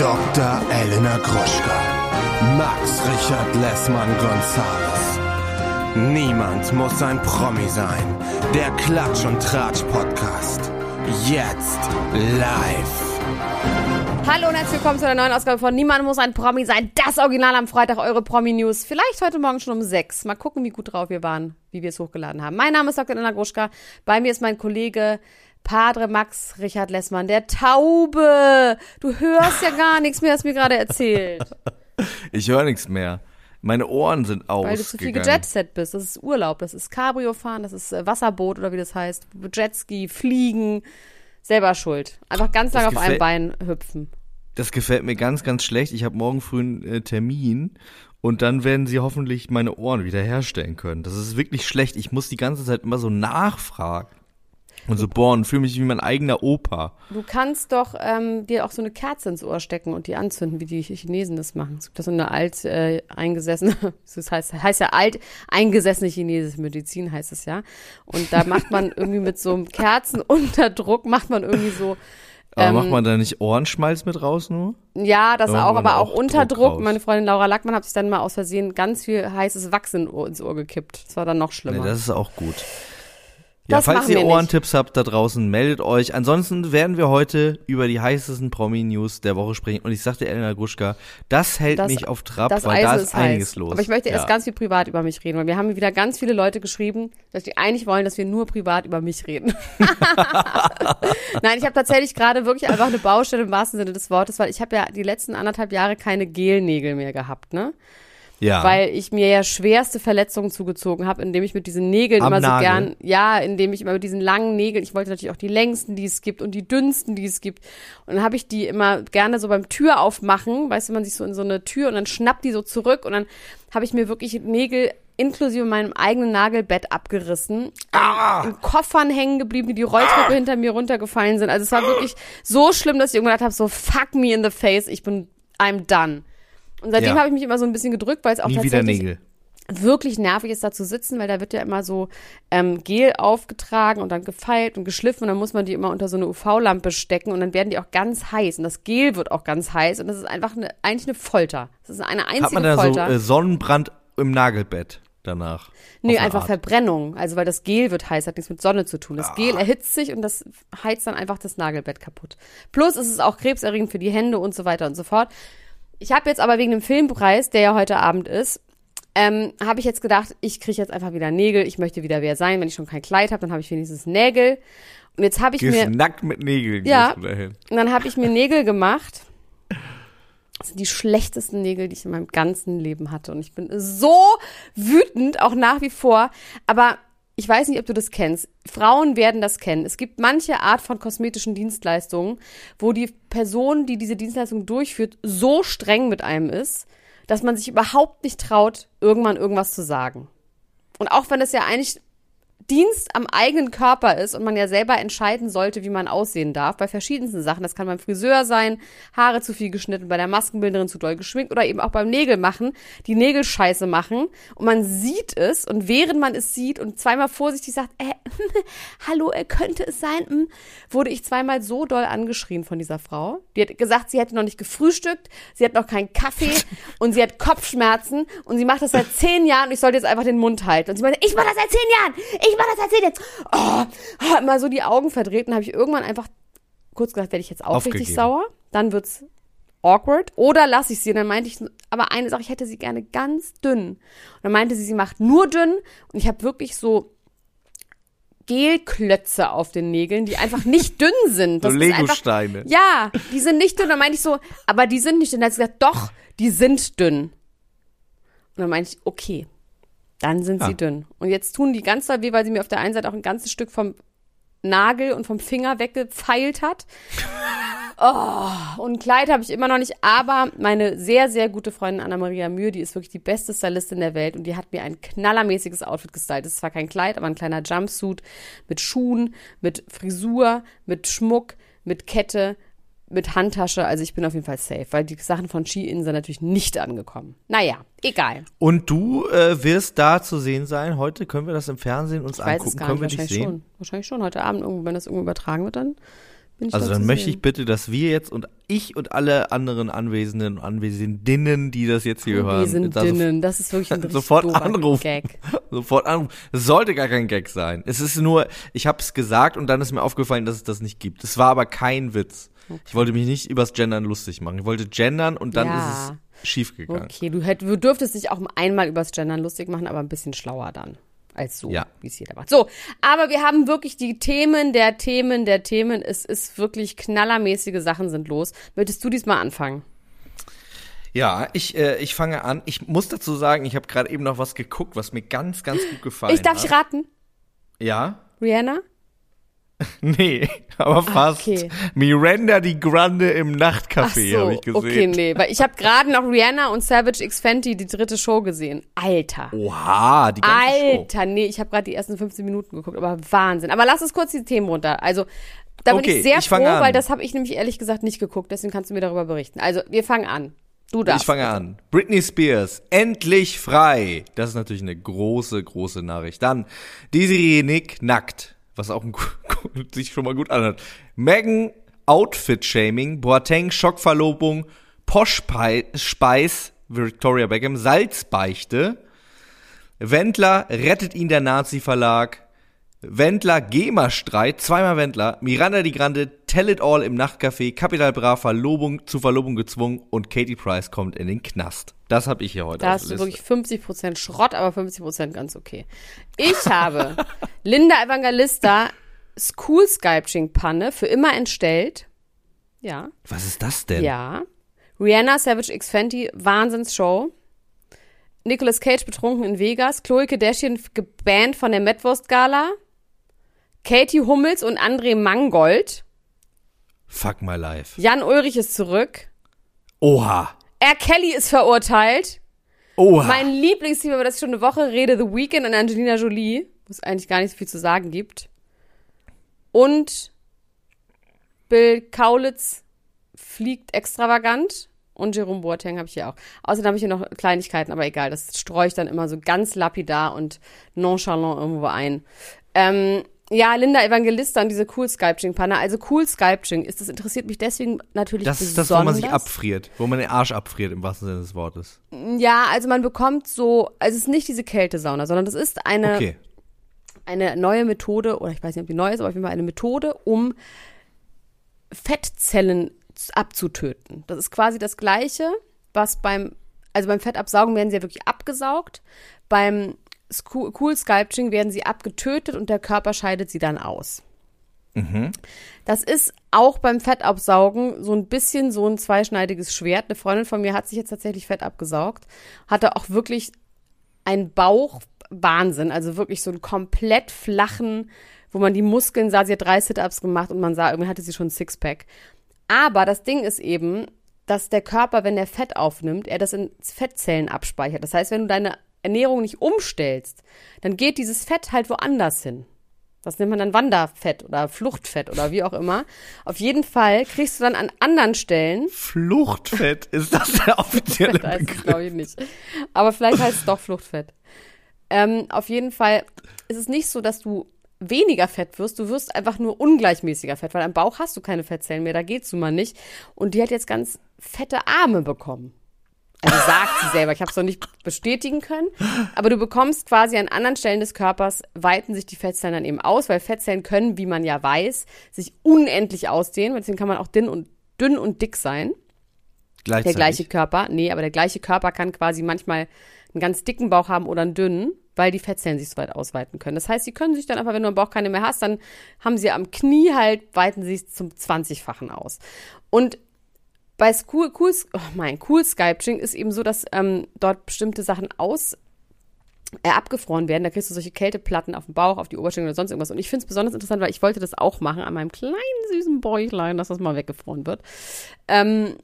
Dr. Elena Gruschka, Max Richard Lessmann Gonzales. Niemand muss ein Promi sein. Der Klatsch und Tratsch Podcast. Jetzt live. Hallo und herzlich willkommen zu einer neuen Ausgabe von Niemand muss ein Promi sein. Das Original am Freitag, eure Promi-News. Vielleicht heute Morgen schon um sechs. Mal gucken, wie gut drauf wir waren, wie wir es hochgeladen haben. Mein Name ist Dr. Elena Gruschka. Bei mir ist mein Kollege Padre Max Richard Lessmann, der Taube. Du hörst ja gar nichts mehr, hast mir gerade erzählt. Ich höre nichts mehr. Meine Ohren sind aus. Weil du zu viel gejetset bist. Das ist Urlaub, das ist Cabrio fahren, das ist äh, Wasserboot oder wie das heißt. Jetski, Fliegen. Selber schuld. Einfach ganz lange auf einem Bein hüpfen. Das gefällt mir ganz, ganz schlecht. Ich habe morgen früh einen äh, Termin und dann werden sie hoffentlich meine Ohren wiederherstellen können. Das ist wirklich schlecht. Ich muss die ganze Zeit immer so nachfragen. Und so bohren, fühle mich wie mein eigener Opa. Du kannst doch ähm, dir auch so eine Kerze ins Ohr stecken und die anzünden, wie die Chinesen das machen. Es gibt da so eine alt äh, eingesessene, das heißt, heißt ja alt eingesessene chinesische Medizin heißt es ja. Und da macht man irgendwie mit so einem Kerzenunterdruck macht man irgendwie so aber ähm, macht man da nicht Ohrenschmalz mit raus nur? Ja, das auch, aber auch, auch Unterdruck. Meine Freundin Laura Lackmann hat sich dann mal aus Versehen ganz viel heißes Wachs ins Ohr gekippt. Das war dann noch schlimmer. Nee, das ist auch gut. Ja, falls ihr Ohrentipps habt da draußen, meldet euch. Ansonsten werden wir heute über die heißesten Promi-News der Woche sprechen. Und ich sagte Elena Gruschka, das hält das, mich auf Trab, weil Eisen da ist, ist einiges los. Aber ich möchte ja. erst ganz viel privat über mich reden, weil wir haben wieder ganz viele Leute geschrieben, dass die eigentlich wollen, dass wir nur privat über mich reden. Nein, ich habe tatsächlich gerade wirklich einfach eine Baustelle im wahrsten Sinne des Wortes, weil ich habe ja die letzten anderthalb Jahre keine Gelnägel mehr gehabt, ne? Ja. Weil ich mir ja schwerste Verletzungen zugezogen habe, indem ich mit diesen Nägeln Am immer Nagel. so gern, ja, indem ich immer mit diesen langen Nägeln, ich wollte natürlich auch die längsten, die es gibt und die dünnsten, die es gibt. Und dann habe ich die immer gerne so beim Tür aufmachen, weißt du, man sich so in so eine Tür und dann schnappt die so zurück und dann habe ich mir wirklich Nägel inklusive meinem eigenen Nagelbett abgerissen, ah. in Koffern hängen geblieben, die die Rolltreppe ah. hinter mir runtergefallen sind. Also es war wirklich so schlimm, dass ich irgendwann gedacht habe, so fuck me in the face, ich bin I'm done. Und seitdem ja. habe ich mich immer so ein bisschen gedrückt, weil es auch Nie tatsächlich wirklich nervig ist, da zu sitzen, weil da wird ja immer so ähm, Gel aufgetragen und dann gefeilt und geschliffen und dann muss man die immer unter so eine UV-Lampe stecken und dann werden die auch ganz heiß und das Gel wird auch ganz heiß und das ist einfach eine, eigentlich eine Folter. Das ist eine einzige Hat man da Folter. so äh, Sonnenbrand im Nagelbett? danach. Nee, einfach Art. Verbrennung. Also weil das Gel wird heiß, hat nichts mit Sonne zu tun. Das ah. Gel erhitzt sich und das heizt dann einfach das Nagelbett kaputt. Plus ist es auch krebserregend für die Hände und so weiter und so fort. Ich habe jetzt aber wegen dem Filmpreis, der ja heute Abend ist, ähm, habe ich jetzt gedacht, ich kriege jetzt einfach wieder Nägel. Ich möchte wieder wer sein. Wenn ich schon kein Kleid habe, dann habe ich wenigstens Nägel. Und jetzt habe ich Gehst mir nackt mit Nägeln. Ja. Und dann habe ich mir Nägel gemacht. Das sind die schlechtesten Nägel, die ich in meinem ganzen Leben hatte. Und ich bin so wütend, auch nach wie vor. Aber ich weiß nicht, ob du das kennst. Frauen werden das kennen. Es gibt manche Art von kosmetischen Dienstleistungen, wo die Person, die diese Dienstleistung durchführt, so streng mit einem ist, dass man sich überhaupt nicht traut, irgendwann irgendwas zu sagen. Und auch wenn es ja eigentlich Dienst am eigenen Körper ist und man ja selber entscheiden sollte, wie man aussehen darf, bei verschiedensten Sachen. Das kann beim Friseur sein, Haare zu viel geschnitten, bei der Maskenbildnerin zu doll geschminkt oder eben auch beim Nägel machen, die Nägel scheiße machen und man sieht es und während man es sieht und zweimal vorsichtig sagt, äh, hallo, äh, könnte es sein, hm, wurde ich zweimal so doll angeschrien von dieser Frau. Die hat gesagt, sie hätte noch nicht gefrühstückt, sie hat noch keinen Kaffee und sie hat Kopfschmerzen und sie macht das seit zehn Jahren und ich sollte jetzt einfach den Mund halten. Und sie meinte, ich mache das seit zehn Jahren, ich war das erzählt jetzt? Oh, oh, immer so die Augen verdreht. Und habe ich irgendwann einfach kurz gesagt, werde ich jetzt auch Aufgegeben. richtig sauer. Dann wird's awkward. Oder lasse ich sie. Und dann meinte ich, aber eine Sache, ich hätte sie gerne ganz dünn. Und dann meinte sie, sie macht nur dünn. Und ich habe wirklich so Gelklötze auf den Nägeln, die einfach nicht dünn sind. Das so Legosteine. Ja, die sind nicht dünn. Und dann meinte ich so, aber die sind nicht dünn. Dann hat sie gesagt, doch, die sind dünn. Und dann meinte ich, okay. Dann sind ja. sie dünn. Und jetzt tun die ganz doll weh, weil sie mir auf der einen Seite auch ein ganzes Stück vom Nagel und vom Finger weggepfeilt hat. Oh, und ein Kleid habe ich immer noch nicht, aber meine sehr, sehr gute Freundin Anna-Maria Mühe, die ist wirklich die beste Stylistin der Welt und die hat mir ein knallermäßiges Outfit gestylt. Das ist zwar kein Kleid, aber ein kleiner Jumpsuit mit Schuhen, mit Frisur, mit Schmuck, mit Kette, mit Handtasche, also ich bin auf jeden Fall safe, weil die Sachen von Ski-In sind natürlich nicht angekommen. Naja, egal. Und du äh, wirst da zu sehen sein. Heute können wir das im Fernsehen uns ich angucken. Weiß es gar können nicht, wir wahrscheinlich dich sehen? Schon. Wahrscheinlich schon. Heute Abend, irgendwo, wenn das irgendwo übertragen wird, dann Also dann möchte sehen. ich bitte, dass wir jetzt und ich und alle anderen Anwesenden und Anwesendinnen, die das jetzt hier hören, Wir sind da so- dünnen. Das ist wirklich ein sofort anrufen. Gag. Sofort anrufen. Es sollte gar kein Gag sein. Es ist nur, ich habe es gesagt und dann ist mir aufgefallen, dass es das nicht gibt. Es war aber kein Witz. Ich wollte mich nicht übers Gendern lustig machen. Ich wollte gendern und dann Ja. ist es schiefgegangen. Okay, du, hätt, du dürftest dich auch einmal übers Gendern lustig machen, aber ein bisschen schlauer dann. Als so, Ja. wie es jeder macht. So, aber wir haben wirklich die Themen der Themen der Themen. Es ist wirklich knallermäßige Sachen sind los. Möchtest du diesmal anfangen? Ja, ich, äh, ich fange an. Ich muss dazu sagen, ich habe gerade eben noch was geguckt, was mir ganz, ganz gut gefallen Ich darf hat. ich raten. Ja? Rihanna? Nee, aber fast. okay. Miranda die Grande im Nachtcafé Ach habe so, ich gesehen. okay, nee, weil ich habe gerade noch Rihanna und Savage X Fenty die dritte Show gesehen. Alter. Oha, die ganze Show. Alter, nee, ich habe gerade die ersten 15 Minuten geguckt, aber Wahnsinn. Aber lass uns kurz die Themen runter. Also, da bin Okay, ich sehr ich froh, weil das habe ich nämlich ehrlich gesagt nicht geguckt, deswegen kannst du mir darüber berichten. Also, wir fangen an. Du darfst. Ich fange an. Britney Spears, endlich frei. Das ist natürlich eine große, große Nachricht. Dann Desiree Nick, nackt. Was auch ein, sich schon mal gut anhört. Megan, Outfit-Shaming. Boateng, Schockverlobung. Posh Pie- Speis, Victoria Beckham. Salzbeichte. Wendler, rettet ihn der Nazi-Verlag. Wendler, GEMA-Streit, zweimal Wendler, Miranda die Grande, Tell It All im Nachtcafé, Capital Bra, Verlobung, zu Verlobung gezwungen und Katie Price kommt in den Knast. Das habe ich hier heute Da hast du wirklich 50% Schrott, aber 50% ganz okay. Ich habe Linda Evangelista School Sculpting Panne für immer entstellt. Ja. Was ist das denn? Ja. Rihanna Savage X Fenty Wahnsinnsshow. Nicolas Cage betrunken in Vegas. Chloe Kardashian gebannt von der Metwurst Gala. Katie Hummels und André Mangold. Fuck my life. Jan Ulrich ist zurück. Oha. R. Kelly ist verurteilt. Oha. Mein Lieblingsthema, über das ich schon eine Woche rede, The Weeknd und Angelina Jolie, wo es eigentlich gar nicht so viel zu sagen gibt. Und Bill Kaulitz fliegt extravagant. Und Jerome Boateng habe ich hier auch. Außerdem habe ich hier noch Kleinigkeiten, aber egal, das streue ich dann immer so ganz lapidar und nonchalant irgendwo ein. Ähm, ja, Linda Evangelista und diese Cool Sculpting Panne. Also Cool Sculpting ist, das interessiert mich deswegen natürlich das ist besonders. das, wo man sich abfriert, wo man den Arsch abfriert, im wahrsten Sinne des Wortes. Ja, also man bekommt so, also es ist nicht diese Kältesauna, sondern das ist eine, Okay. eine neue Methode, oder ich weiß nicht, ob die neu ist, aber auf jeden Fall eine Methode, um Fettzellen abzutöten. Das ist quasi das Gleiche, was beim, also beim Fettabsaugen werden sie ja wirklich abgesaugt, beim Cool Sculpting werden sie abgetötet und der Körper scheidet sie dann aus. Das ist auch beim Fettabsaugen so ein bisschen so ein zweischneidiges Schwert. Eine Freundin von mir hat sich jetzt tatsächlich Fett abgesaugt, hatte auch wirklich einen Bauchwahnsinn, also wirklich so einen komplett flachen, wo man die Muskeln sah, sie hat drei Sit-Ups gemacht und man sah, irgendwie hatte sie schon ein Sixpack. Aber das Ding ist eben, dass der Körper, wenn er Fett aufnimmt, er das in Fettzellen abspeichert. Das heißt, wenn du deine Ernährung nicht umstellst, dann geht dieses Fett halt woanders hin. Das nennt man dann Wanderfett oder Fluchtfett oder wie auch immer. Auf jeden Fall kriegst du dann an anderen Stellen Fluchtfett, ist das der offizielle Begriff? glaube ich, nicht. Aber vielleicht heißt es doch Fluchtfett. Ähm, auf jeden Fall ist es nicht so, dass du weniger Fett wirst, du wirst einfach nur ungleichmäßiger Fett, weil am Bauch hast du keine Fettzellen mehr, da geht's nun mal nicht. Und die hat jetzt ganz fette Arme bekommen. Also sagt sie selber, ich habe es noch nicht bestätigen können, aber du bekommst quasi an anderen Stellen des Körpers, weiten sich die Fettzellen dann eben aus, weil Fettzellen können, wie man ja weiß, sich unendlich ausdehnen, deswegen kann man auch dünn und, dünn und dick sein der gleiche Körper. Nee, aber der gleiche Körper kann quasi manchmal einen ganz dicken Bauch haben oder einen dünnen, weil die Fettzellen sich so weit ausweiten können. Das heißt, sie können sich dann einfach, wenn du am Bauch keine mehr hast, dann haben sie am Knie halt, weiten sie es zum 20-fachen aus. Und bei School, cool, oh mein, Cool Sculpting ist eben so, dass ähm, dort bestimmte Sachen aus äh, abgefroren werden. Da kriegst du solche Kälteplatten auf dem Bauch, auf die Oberschenkel oder sonst irgendwas. Und ich finde es besonders interessant, weil ich wollte das auch machen an meinem kleinen süßen Bäuchlein, dass das mal weggefroren wird. Ähm,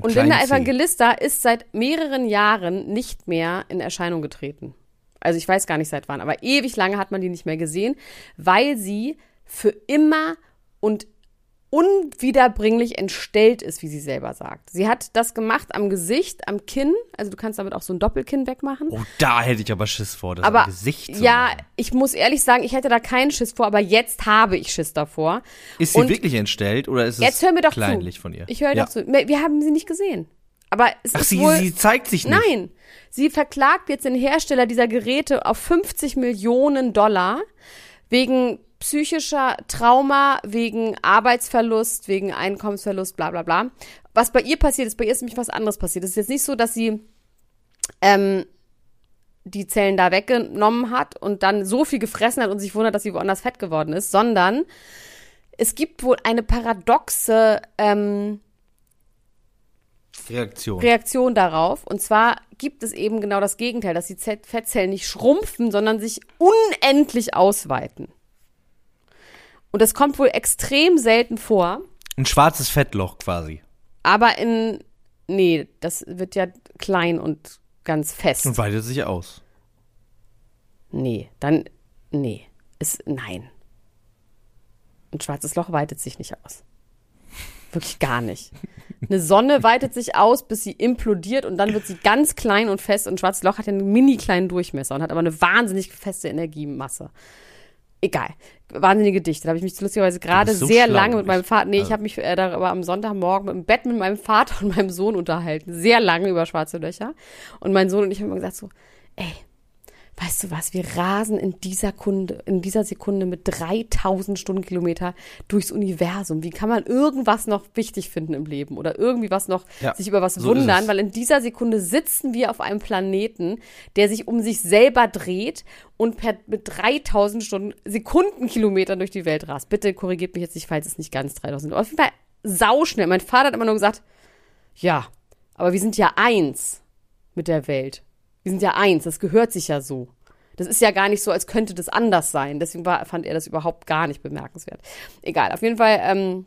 und Linda. Evangelista ist seit mehreren Jahren nicht mehr in Erscheinung getreten. Also ich weiß gar nicht seit wann, aber ewig lange hat man die nicht mehr gesehen, weil sie für immer und unwiederbringlich entstellt ist, wie sie selber sagt. Sie hat das gemacht am Gesicht, am Kinn, also du kannst damit auch so ein Doppelkinn wegmachen. Oh, da hätte ich aber Schiss vor, das aber am Gesicht zu ja, machen. ich muss ehrlich sagen, ich hätte da keinen Schiss vor, aber jetzt habe ich Schiss davor. Ist sie Und wirklich entstellt oder ist es kleinlich zu. von ihr? Ich höre ja. doch zu. Wir haben sie nicht gesehen. Aber es Ach, ist sie, wohl sie zeigt sich nicht. Nein, sie verklagt jetzt den Hersteller dieser Geräte auf 50 Millionen Dollar wegen psychischer Trauma, wegen Arbeitsverlust, wegen Einkommensverlust, bla bla bla. Was bei ihr passiert ist, bei ihr ist nämlich was anderes passiert. Es ist jetzt nicht so, dass sie ähm, die Zellen da weggenommen hat und dann so viel gefressen hat und sich wundert, dass sie woanders fett geworden ist, sondern es gibt wohl eine paradoxe ähm, Reaktion. Reaktion darauf. Und zwar gibt es eben genau das Gegenteil, dass die Z Fettzellen nicht schrumpfen, sondern sich unendlich ausweiten. Und das kommt wohl extrem selten vor. Ein schwarzes Fettloch quasi. Aber in, nee, das wird ja klein und ganz fest. Und weitet sich aus. Nee, dann, nee, ist, nein. Ein schwarzes Loch weitet sich nicht aus. Wirklich gar nicht. Eine Sonne weitet sich aus, bis sie implodiert und dann wird sie ganz klein und fest. Und ein schwarzes Loch hat ja einen mini kleinen Durchmesser und hat aber eine wahnsinnig feste Energiemasse. Egal. Wahnsinnige Dichte. Da habe ich mich lustigerweise gerade so sehr lange mit meinem ich- Vater, nee, ich also- habe mich äh, darüber am Sonntagmorgen im Bett mit meinem Vater und meinem Sohn unterhalten. Sehr lange über schwarze Löcher. Und mein Sohn und ich haben immer gesagt so, ey, weißt du was, wir rasen in dieser Kunde, in dieser Sekunde mit 3000 Stundenkilometer durchs Universum. Wie kann man irgendwas noch wichtig finden im Leben oder irgendwie was noch Ja, sich über was so wundern? Weil in dieser Sekunde sitzen wir auf einem Planeten, der sich um sich selber dreht und per, mit 3000 Stunden, Sekundenkilometern durch die Welt rast. Bitte korrigiert mich jetzt nicht, falls es nicht ganz 3000 sind. Auf jeden Fall sauschnell. Mein Vater hat immer nur gesagt, ja, aber wir sind ja eins mit der Welt. Wir sind ja eins, das gehört sich ja so. Das ist ja gar nicht so, als könnte das anders sein. Deswegen war, fand er das überhaupt gar nicht bemerkenswert. Egal, auf jeden Fall, ähm,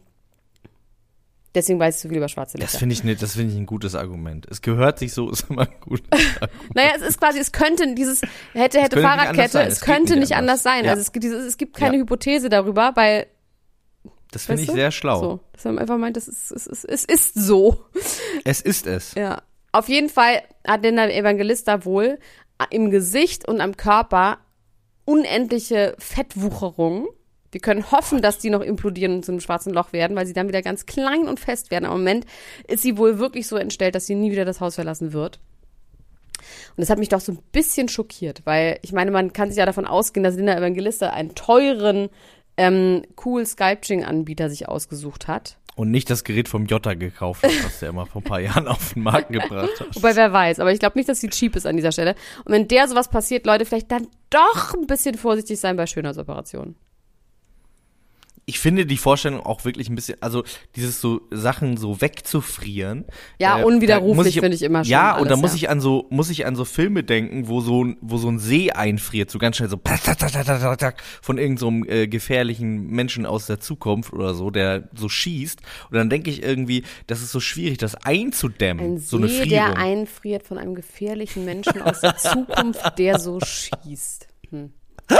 deswegen weiß ich so viel über schwarze Das Löcher. finde ich, ne, das finde ich ein gutes Argument. Es gehört sich so, ist immer ein gutes Argument. Naja, es ist quasi, es könnte dieses, hätte, hätte könnte nicht anders Fahrradkette, sein. es Es nicht anders anders. sein. Ja. Also es, gibt dieses, es gibt keine Ja. Hypothese darüber, weil, Das finde ich du? sehr schlau. so, dass man einfach meint, es ist, es ist, es ist so. Es ist es. Ja. Auf jeden Fall hat denn der Evangelista wohl im Gesicht und am Körper unendliche Fettwucherungen. Wir können hoffen, dass die noch implodieren und zu einem schwarzen Loch werden, weil sie dann wieder ganz klein und fest werden. Am Moment ist sie wohl wirklich so entstellt, dass sie nie wieder das Haus verlassen wird. Und das hat mich doch so ein bisschen schockiert, weil ich meine, man kann sich ja davon ausgehen, dass Linda Evangelista einen teuren, ähm, cool Sculpting-Anbieter sich ausgesucht hat. Und nicht das Gerät vom Jota gekauft hat, was der immer vor ein paar Jahren auf den Markt gebracht hat. Wobei, wer weiß. Aber ich glaube nicht, dass sie cheap ist an dieser Stelle. Und wenn der sowas passiert, Leute, vielleicht dann doch ein bisschen vorsichtig sein bei Schönheitsoperationen. Ich finde die Vorstellung auch wirklich ein bisschen, also dieses so Sachen so wegzufrieren. Ja, äh, unwiderruflich finde ich immer schon Ja, und da alles, muss ja. ich an so, muss ich an so Filme denken, wo so, ein- wo so ein See einfriert, so ganz schnell so von irgendeinem so äh, gefährlichen Menschen aus der Zukunft oder so, der so schießt. Und dann denke ich irgendwie, das ist so schwierig, das einzudämmen. Ein so eine See, der Frierung. einfriert von einem gefährlichen Menschen aus der Zukunft, der so schießt. Hm.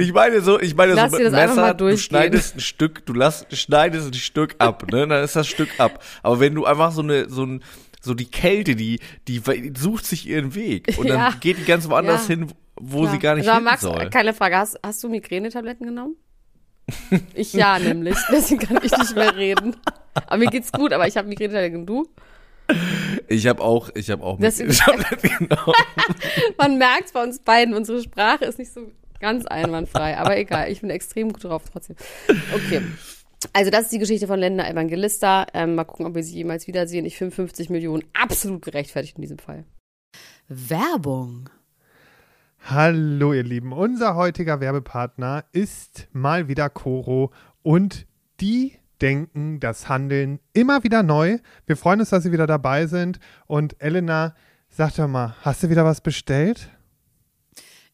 Ich meine so, ich meine Lass so mit Messer, du schneidest ein Stück, du lass, schneidest ein Stück ab, ne, dann ist das Stück ab. Aber wenn du einfach so eine, so ein, so die Kälte, die, die sucht sich ihren Weg und dann Ja. geht die ganz woanders Ja. hin, wo Ja. sie gar nicht mal, hin Max, soll. keine Frage. Hast, hast du Migränetabletten genommen? Ich ja, nämlich. Deswegen kann ich nicht mehr reden. Aber mir geht's gut, aber ich habe Migränetabletten. Du? Ich habe auch, ich habe auch hab, genau. Man merkt bei uns beiden, unsere Sprache ist nicht so ganz einwandfrei. Aber egal, ich bin extrem gut drauf trotzdem. Okay. Also das ist die Geschichte von Linda Evangelista. Ähm, mal gucken, ob wir sie jemals wiedersehen. Ich finde 50 Millionen absolut gerechtfertigt in diesem Fall. Werbung. Hallo ihr Lieben, unser heutiger Werbepartner ist mal wieder Coro und die denken das Handeln immer wieder neu. Wir freuen uns, dass Sie wieder dabei sind und Elena, sag doch mal, hast du wieder was bestellt?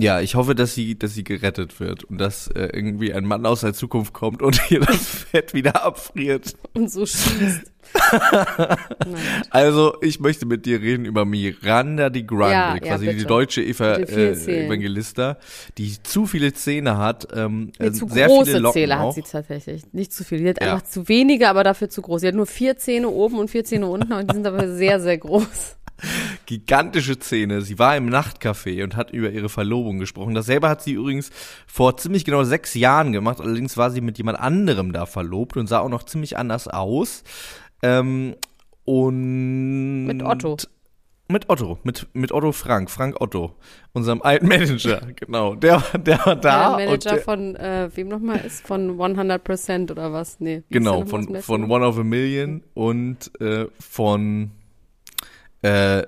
Ja, ich hoffe, dass sie, dass sie gerettet wird und dass äh, irgendwie ein Mann aus der Zukunft kommt und ihr das Fett wieder abfriert. Und so schießt. Also, ich möchte mit dir reden über Miranda die Grande, Ja, ja, quasi bitte. die deutsche Eva äh. Evangelista, die zu viele Zähne hat, ähm, Nee, äh, zu sehr große viele Locken Zähne hat sie tatsächlich. Nicht zu viel. Die hat Ja. einfach zu wenige, aber dafür zu groß. Sie hat nur vier Zähne oben und vier Zähne unten und die sind aber sehr, sehr groß. Gigantische Zähne. Sie war im Nachtcafé und hat über ihre Verlobung gesprochen. Dasselbe hat sie übrigens vor ziemlich genau sechs Jahren gemacht. Allerdings war sie mit jemand anderem da verlobt und sah auch noch ziemlich anders aus. Ähm, und Mit Otto. Mit Otto, mit, mit Otto Frank, Frank Otto, unserem alten Manager, genau. Der, der war da. der Manager der, von, äh, wem nochmal ist? Von 100% oder was? Nee. Genau, von, von? One of a Million und äh, von äh,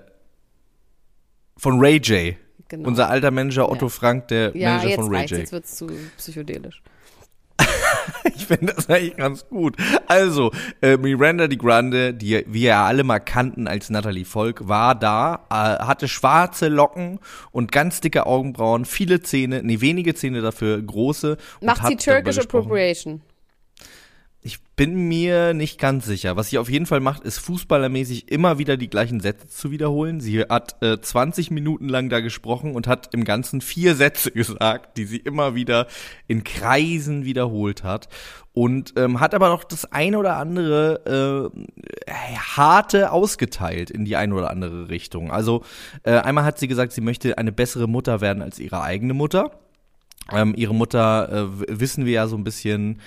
von Ray J. Genau. Unser alter Manager Otto Ja. Frank, der ja, Manager von Ray reicht's, J. jetzt wird's zu psychedelisch. Ich finde das eigentlich ganz gut. Also, äh, Miranda die Grande, die wir ja alle mal kannten als Natalie Volk, war da, äh, hatte schwarze Locken und ganz dicke Augenbrauen, viele Zähne, nee, wenige Zähne dafür, große. und Macht sie Turkish. Appropriation? Ich bin mir nicht ganz sicher. Was sie auf jeden Fall macht, ist fußballermäßig immer wieder die gleichen Sätze zu wiederholen. Sie hat äh, 20 Minuten lang da gesprochen und hat im Ganzen vier Sätze gesagt, die sie immer wieder in Kreisen wiederholt hat. Und ähm, hat aber noch das eine oder andere äh, harte ausgeteilt in die eine oder andere Richtung. Also äh, einmal hat sie gesagt, sie möchte eine bessere Mutter werden als ihre eigene Mutter. Ähm, ihre Mutter, äh, wissen wir ja so ein bisschen,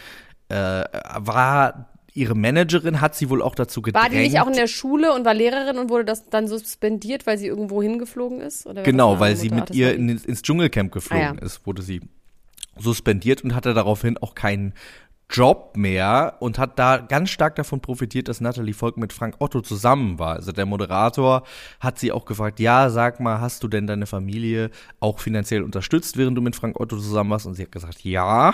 äh, war ihre Managerin hat sie wohl auch dazu gedrängt. War die nicht auch in der Schule und war Lehrerin und wurde das dann suspendiert, weil sie irgendwo hingeflogen ist? Genau, weil sie mit ihr in, ins Dschungelcamp geflogen Ah, ja. ist, wurde sie suspendiert und hatte daraufhin auch keinen Job mehr und hat da ganz stark davon profitiert, dass Natalie Volk mit Frank Otto zusammen war. Also der Moderator hat sie auch gefragt, ja, sag mal, hast du denn deine Familie auch finanziell unterstützt, während du mit Frank Otto zusammen warst? Und sie hat gesagt, ja.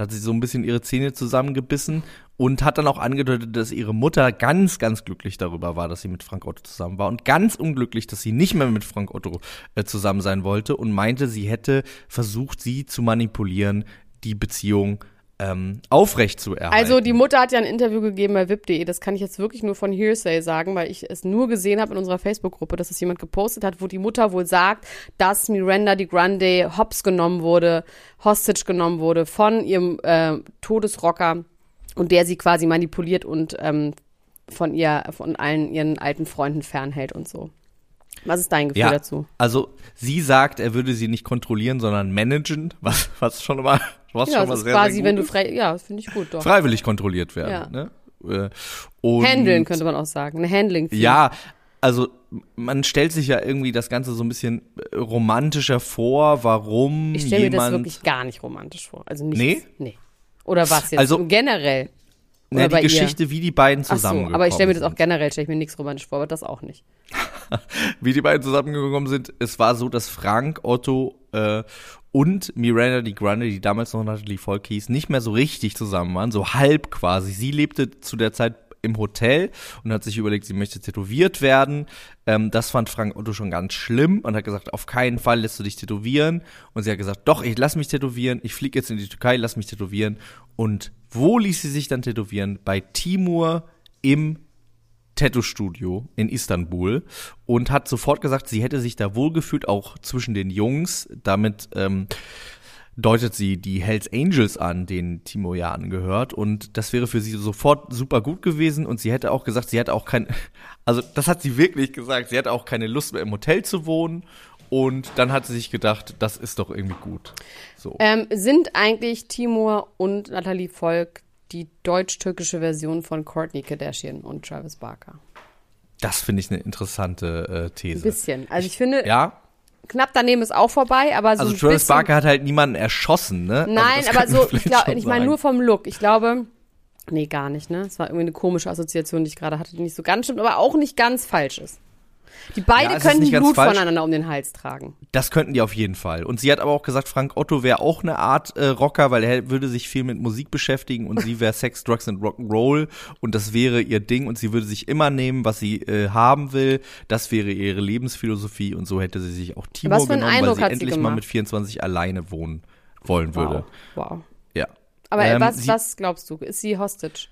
Und hat sie so ein bisschen ihre Zähne zusammengebissen und hat dann auch angedeutet, dass ihre Mutter ganz, ganz glücklich darüber war, dass sie mit Frank Otto zusammen war und ganz unglücklich, dass sie nicht mehr mit Frank Otto äh, zusammen sein wollte und meinte, sie hätte versucht, sie zu manipulieren, die Beziehung ähm, aufrecht zu erhalten. Also die Mutter hat ja ein Interview gegeben bei VIP.de. Das kann ich jetzt wirklich nur von Hearsay sagen, weil ich es nur gesehen habe in unserer Facebook-Gruppe, dass es jemand gepostet hat, wo die Mutter wohl sagt, dass Miranda di Grande hops genommen wurde, hostage genommen wurde von ihrem äh, Todesrocker und der sie quasi manipuliert und ähm, von ihr, von allen ihren alten Freunden fernhält und so. Was ist dein Gefühl ja, dazu? also sie sagt, er würde sie nicht kontrollieren, sondern managen, was, was schon mal, was Ja, schon mal das ist sehr, quasi, sehr gut wenn du frei, ja, das finde ich gut, doch. freiwillig kontrolliert werden. Ja. Ne? Äh, Und Handeln könnte man auch sagen, eine handling -Fee. Ja, also man stellt sich ja irgendwie das Ganze so ein bisschen äh, romantischer vor, warum Ich stelle mir das wirklich gar nicht romantisch vor. Also nicht. Nee? Nee. Oder was jetzt? Also- generell. Oder die bei ihr? Geschichte, wie die beiden Ach so, zusammengekommen aber ich stelle mir das auch sind. generell, stelle ich mir nichts romantisch vor, aber das auch nicht. Wie die beiden zusammengekommen sind, es war so, dass Frank, Otto äh, und Miranda di Grande, die damals noch Natalie Volk hieß, nicht mehr so richtig zusammen waren, so halb quasi. Sie lebte zu der Zeit im Hotel und hat sich überlegt, sie möchte tätowiert werden. Ähm, das fand Frank Otto schon ganz schlimm und hat gesagt, auf keinen Fall lässt du dich tätowieren. Und sie hat gesagt, doch, ich lass mich tätowieren, ich fliege jetzt in die Türkei, lass mich tätowieren. Und wo ließ sie sich dann tätowieren? Bei Timur im Tattoo-Studio in Istanbul und hat sofort gesagt, sie hätte sich da wohlgefühlt, auch zwischen den Jungs. Damit ähm, deutet sie die Hells Angels an, denen Timo ja angehört. Und das wäre für sie sofort super gut gewesen. Und sie hätte auch gesagt, sie hätte auch kein, also das hat sie wirklich gesagt, sie hatte auch keine Lust mehr im Hotel zu wohnen. Und dann hat sie sich gedacht, das ist doch irgendwie gut. So. Ähm, sind eigentlich Timur und Natalie Volk die deutsch-türkische Version von Courtney Kardashian und Travis Barker? Das finde ich eine interessante äh, Ein These. bisschen. Also ich finde, Ja, knapp daneben ist auch vorbei, aber so also Travis. Barker hat halt niemanden erschossen, ne? Also Nein, das aber so, ich glaube, ich meine nur vom Look. Ich glaube, nee, gar nicht, ne? Es war irgendwie eine komische Assoziation, die ich gerade hatte, die nicht so ganz stimmt, aber auch nicht ganz falsch ist. Die beide Ja, können Blut falsch. voneinander um den Hals tragen. Das könnten die auf jeden Fall. Und sie hat aber auch gesagt, Frank Otto wäre auch eine Art äh, Rocker, weil er würde sich viel mit Musik beschäftigen und sie wäre Sex, Drugs and Rock'n'Roll und das wäre ihr Ding und sie würde sich immer nehmen, was sie äh, haben will. Das wäre ihre Lebensphilosophie und so hätte sie sich auch Timo Was für einen genommen, Eindruck weil sie sie endlich mal gemacht? mit 24 alleine wohnen wollen würde. Wow. wow. Ja. Aber Ähm, was, sie, was glaubst du? Ist sie Hostage?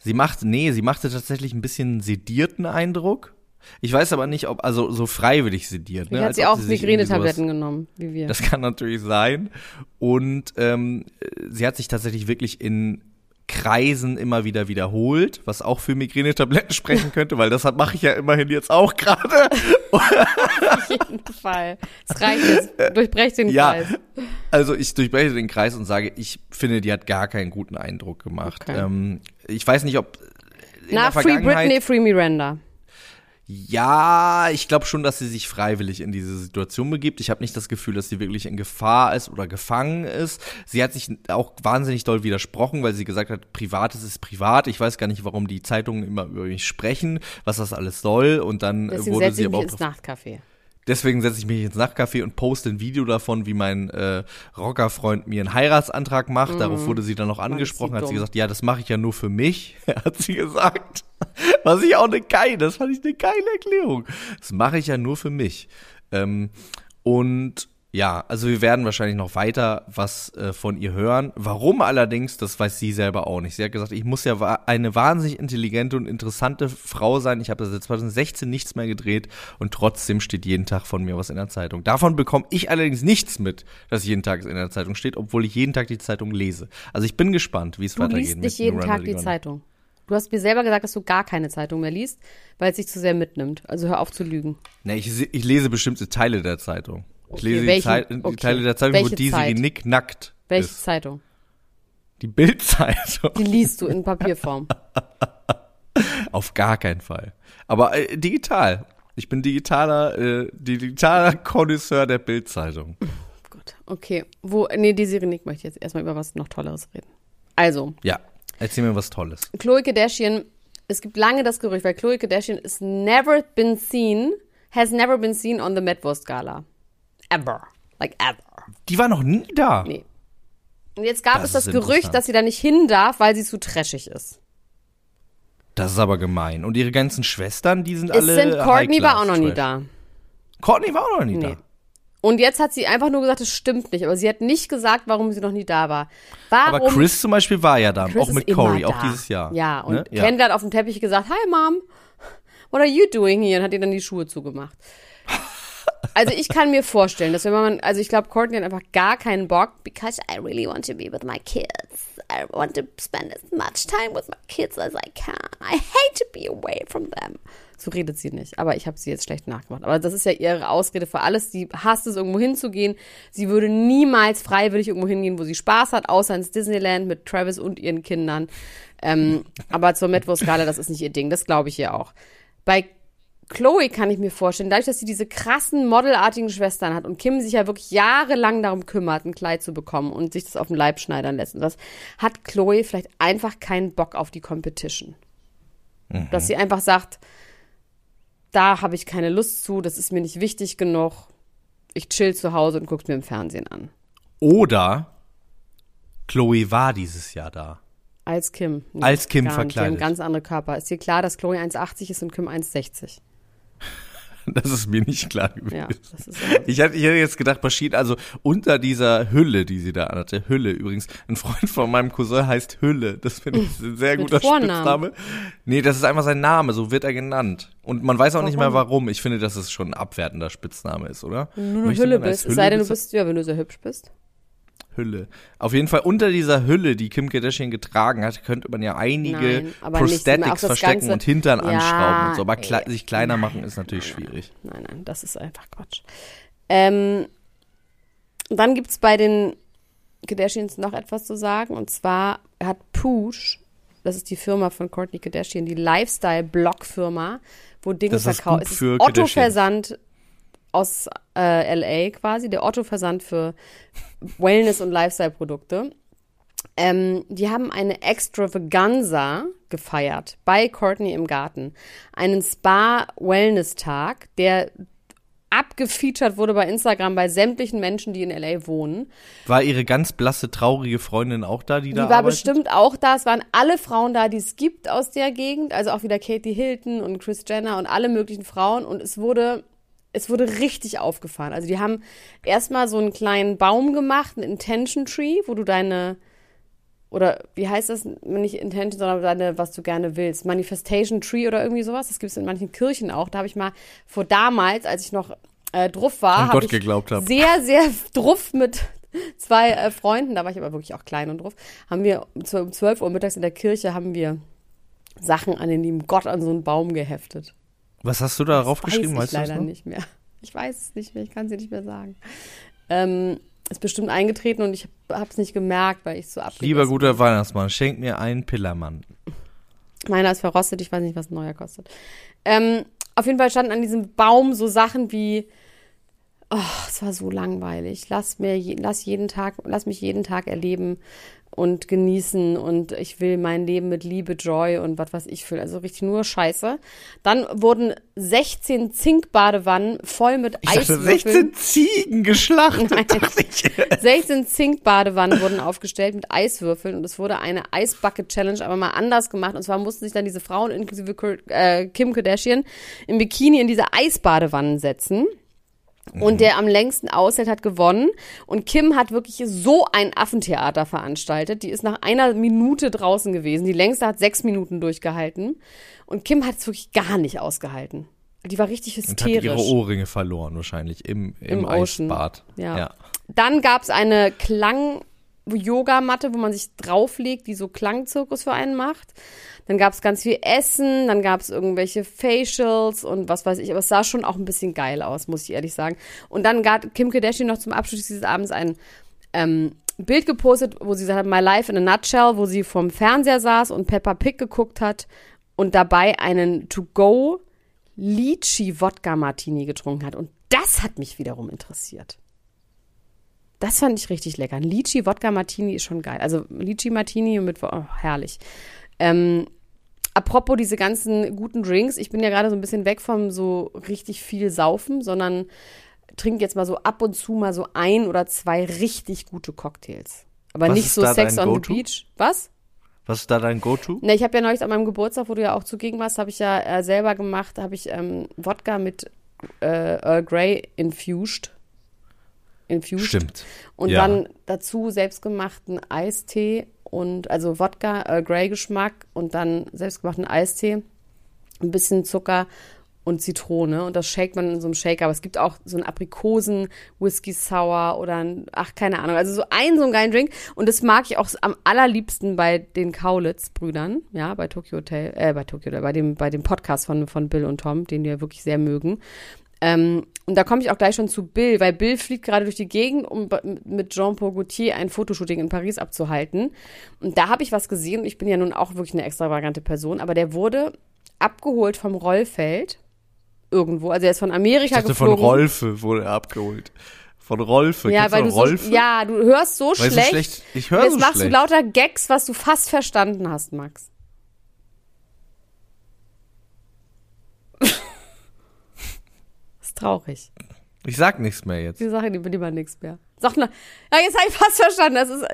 Sie macht, nee, sie machte tatsächlich ein bisschen sedierten Eindruck. Ich weiß aber nicht, ob, also so freiwillig sediert. Ne? Hat als sie auch Migränetabletten genommen, wie wir. Das kann natürlich sein. Und ähm, sie hat sich tatsächlich wirklich in Kreisen immer wieder wiederholt, was auch für Migränetabletten sprechen könnte, weil das mache ich ja immerhin jetzt auch gerade. Auf jeden Fall. Es reicht jetzt. Durchbrecht den Ja, Kreis. also ich durchbreche den Kreis und sage, ich finde, die hat gar keinen guten Eindruck gemacht. Okay. Ähm, ich weiß nicht, ob in Na, der Free Britney, Free Miranda. Ja, ich glaube schon, dass sie sich freiwillig in diese Situation begibt. Ich habe nicht das Gefühl, dass sie wirklich in Gefahr ist oder gefangen ist. Sie hat sich auch wahnsinnig doll widersprochen, weil sie gesagt hat, Privates ist privat. Ich weiß gar nicht, warum die Zeitungen immer über mich sprechen, was das alles soll. Und dann Deswegen wurde sie aber auch ins Nachtcafé. Deswegen setze ich mich ins Nachtcafé und poste ein Video davon, wie mein äh, Rockerfreund mir einen Heiratsantrag macht. Darauf wurde sie dann noch angesprochen, Mhm. hat sie dumm. gesagt, ja, das mache ich ja nur für mich, hat sie gesagt. Was ich auch eine geile, das fand ich eine geile Erklärung. Das mache ich ja nur für mich. Ähm, und ja, also wir werden wahrscheinlich noch weiter was äh, von ihr hören. Warum allerdings, das weiß sie selber auch nicht. Sie hat gesagt, ich muss ja wa eine wahnsinnig intelligente und interessante Frau sein. Ich habe seit 2016 nichts mehr gedreht und trotzdem steht jeden Tag von mir was in der Zeitung. Davon bekomme ich allerdings nichts mit, dass jeden Tag in der Zeitung steht, obwohl ich jeden Tag die Zeitung lese. Also ich bin gespannt, wie es Du weitergeht. liest mit nicht jeden Tag die. Zeitung. Du hast mir selber gesagt, dass du gar keine Zeitung mehr liest, weil es sich zu sehr mitnimmt. Also hör auf zu lügen. Nee, ich, ich lese bestimmte Teile der Zeitung. Ich Okay, lese die, welche? Zei die Okay. Teile der Zeitung, wo Welche Desiree Zeit? Nick nackt Welche ist. Zeitung? Die Bildzeitung. Die liest du in Papierform. Auf gar keinen Fall. Aber äh, digital. Ich bin digitaler, äh, digitaler Connoisseur der Bildzeitung. Gut, okay. Wo, nee, die Nick möchte jetzt erstmal über was noch Tolleres reden. Also, Ja, erzähl mir was Tolles. Khloe Kardashian, es gibt lange das Gerücht, weil Khloe Kardashian is never been seen, has never been seen on the Met Wurst Gala. Ever. Like ever. Die war noch nie da. Nee. Und jetzt gab Das es das Gerücht, dass sie da nicht hin darf, weil sie zu trashig ist. Das ist aber gemein. Und ihre ganzen Schwestern, die sind Es alle. sind, Courtney war auch noch nie da. Courtney war auch noch nie Nee. da. Und jetzt hat sie einfach nur gesagt, es stimmt nicht. Aber sie hat nicht gesagt, warum sie noch nie da war. Warum? Aber Chris zum Beispiel war ja da, Chris auch mit Corey, auch dieses Jahr. Ja, und Ne? Kendall hat auf dem Teppich gesagt, hi Mom, what are you doing here? Und hat ihr dann die Schuhe zugemacht. Also ich kann mir vorstellen, dass wenn man, also ich glaube, Courtney hat einfach gar keinen Bock, because I really want to be with my kids. I want to spend as much time with my kids as I can. I hate to be away from them. So redet sie nicht, aber ich habe sie jetzt schlecht nachgemacht. Aber das ist ja ihre Ausrede für alles. Sie hasst es, irgendwo hinzugehen. Sie würde niemals freiwillig irgendwo hingehen, wo sie Spaß hat, außer ins Disneyland mit Travis und ihren Kindern. Ähm, aber zur Metwurst-Gala, das ist nicht ihr Ding. Das glaube ich ihr auch. Bei Chloe kann ich mir vorstellen, dadurch, dass sie diese krassen modelartigen Schwestern hat und Kim sich ja wirklich jahrelang darum kümmert, ein Kleid zu bekommen und sich das auf den Leib schneidern lässt und das, hat Chloe vielleicht einfach keinen Bock auf die Competition. Dass sie einfach sagt, da habe ich keine Lust zu, das ist mir nicht wichtig genug. Ich chill zu Hause und guck's mir im Fernsehen an. Oder Chloe war dieses Jahr da. Als Kim. Nee, Als Kim nicht. Die haben verkleidet. ganz andere Körper. Ist dir klar, dass Chloe 1,80 ist und Kim 1,60? Das ist mir nicht klar gewesen. Ja, Ich hatte, ich hätte jetzt gedacht, Bashir, also unter dieser Hülle, die sie da anhatte, Hülle übrigens, ein Freund von meinem Cousin heißt Hülle. Das finde ich ein sehr guter. Spitzname. Nee, das ist einfach sein Name, so wird er genannt. Und man weiß auch nicht mehr Warum? warum. Ich finde, dass es schon ein abwertender Spitzname ist, oder? Möchte Hülle bist. Es sei denn, du bist, ja, wenn du sehr hübsch bist. Hülle. Auf jeden Fall unter dieser Hülle, die Kim Kardashian getragen hat, könnte man ja einige Nein, Prosthetics verstecken Ganze- und Hintern Ja, anschrauben und so. Aber ey, sich kleiner nein, machen ist natürlich nein, schwierig. Nein, nein, das ist einfach Quatsch. Ähm, dann gibt's bei den Kardashians noch etwas zu sagen. Und zwar hat Poosh, das ist die Firma von Kourtney Kardashian, die Lifestyle-Blog-Firma, wo Dinge verkauft. Es Otto-Versand aus äh, LA quasi, der Otto-Versand für Wellness- und Lifestyle-Produkte. Ähm, die haben eine Extravaganza gefeiert bei Courtney im Garten. Einen Spa-Wellness-Tag, der abgefeatured wurde bei Instagram bei sämtlichen Menschen, die in LA wohnen. War ihre ganz blasse, traurige Freundin auch da, die, Die da war arbeitet? bestimmt auch da. Es waren alle Frauen da, die es gibt aus der Gegend. Also auch wieder Katie Hilton und Chris Jenner und alle möglichen Frauen. Und es wurde, es wurde richtig aufgefahren. Also die haben erstmal so einen kleinen Baum gemacht, einen Intention Tree, wo du deine, oder wie heißt das? Nicht Intention, sondern deine, was du gerne willst. Manifestation Tree oder irgendwie sowas. Das gibt es in manchen Kirchen auch. Da habe ich mal vor damals, als ich noch äh, druff war, An hab Gott ich geglaubt hab. sehr, sehr druff mit zwei äh, Freunden, da war ich aber wirklich auch klein und drauf, haben wir um 12 Uhr mittags in der Kirche haben wir Sachen an den lieben Gott an so einen Baum geheftet. Was hast du da drauf Weiß geschrieben? ich Weißt das leider nicht mehr. Ich weiß es nicht mehr, ich kann es dir nicht mehr sagen. Ähm, ist bestimmt eingetreten und ich habe es nicht gemerkt, weil ich so abgegessen Lieber guter Weihnachtsmann, schenk mir einen Pillermann. Meiner ist verrostet, ich weiß nicht, was ein neuer kostet. Ähm, auf jeden Fall standen an diesem Baum so Sachen wie, oh, es war so langweilig. Lass mir, lass jeden Tag, lass mich jeden Tag erleben und genießen und ich will mein Leben mit Liebe, Joy und was weiß ich fühlen. Also richtig nur Scheiße. Dann wurden 16 Zinkbadewannen voll mit Ich dachte, Eiswürfeln. 16 Ziegen geschlachtet. Nein. dachte ich. 16 Zinkbadewannen wurden aufgestellt mit Eiswürfeln und es wurde eine Eisbucket Challenge aber mal anders gemacht. Und zwar mussten sich dann diese Frauen inklusive äh, Kim Kardashian im Bikini in diese Eisbadewannen setzen. Und der am längsten aushält, hat gewonnen. Und Kim hat wirklich so ein Affentheater veranstaltet. Die ist nach einer Minute draußen gewesen. Die längste hat sechs Minuten durchgehalten. Und Kim hat es wirklich gar nicht ausgehalten. Die war richtig Und hat hysterisch. ihre Ohrringe verloren wahrscheinlich im, im, Im. Eisbad. Ja. ja. Dann gab's eine Klang-Yoga-Matte, wo man sich drauflegt, die so Klangzirkus für einen macht. Dann gab's ganz viel Essen, dann gab's irgendwelche Facials und was weiß ich. Aber es sah schon auch ein bisschen geil aus, muss ich ehrlich sagen. Und dann gab Kim Kardashian noch zum Abschluss dieses Abends ein ähm, Bild gepostet, wo sie gesagt hat, My Life in a Nutshell, wo sie vorm Fernseher saß und Peppa Pig geguckt hat und dabei einen To-Go Lychee Wodka Martini getrunken hat. Und das hat mich wiederum interessiert. Das fand ich richtig lecker. Ein Lychee Wodka Martini ist schon geil. Also Lychee Martini mit, oh, herrlich. Ähm, apropos diese ganzen guten Drinks, ich bin ja gerade so ein bisschen weg vom so richtig viel Saufen, sondern trinke jetzt mal so ab und zu mal so ein oder zwei richtig gute Cocktails. Aber Was nicht so Sex on the Beach. Was? Was ist da dein Go-To? Ne, ich habe ja neulich an meinem Geburtstag, wo du ja auch zugegen warst, habe ich ja äh, selber gemacht, habe ich ähm, Wodka mit äh, Earl Grey infused. Infused. Stimmt. Und Ja. dann dazu selbstgemachten Eistee und also Wodka, Earl Grey Geschmack und dann selbstgemachten Eistee, ein bisschen Zucker und Zitrone und das shakt man in so einem Shaker. Aber es gibt auch so einen Aprikosen Whisky Sour oder ein, ach keine Ahnung, also so einen so einen geilen Drink und das mag ich auch am allerliebsten bei den Kaulitz Brüdern, ja, bei Tokyo Hotel, äh, bei Tokyo Hotel, bei dem bei dem Podcast von von Bill und Tom, den wir wirklich sehr mögen. Ähm, und da komme ich auch gleich schon zu Bill, weil Bill fliegt gerade durch die Gegend, um mit Jean-Paul Gaultier ein Fotoshooting in Paris abzuhalten. Und da habe ich was gesehen. und Ich bin ja nun auch wirklich eine extravagante Person, aber der wurde abgeholt vom Rollfeld irgendwo. Also er ist von Amerika Ich dachte, von geflogen. Rolfe wurde er abgeholt. Von Rolfe. Ja, weil du so, Rolfe? ja, du hörst so Weil so schlecht. schlecht- ich höre Jetzt so machst schlecht. du lauter Gags, was du fast verstanden hast, Max. Traurig. Ich sag nichts mehr jetzt. Die Sache, die will lieber nichts mehr. Sag mal, ja, jetzt habe ich fast verstanden. Das ist,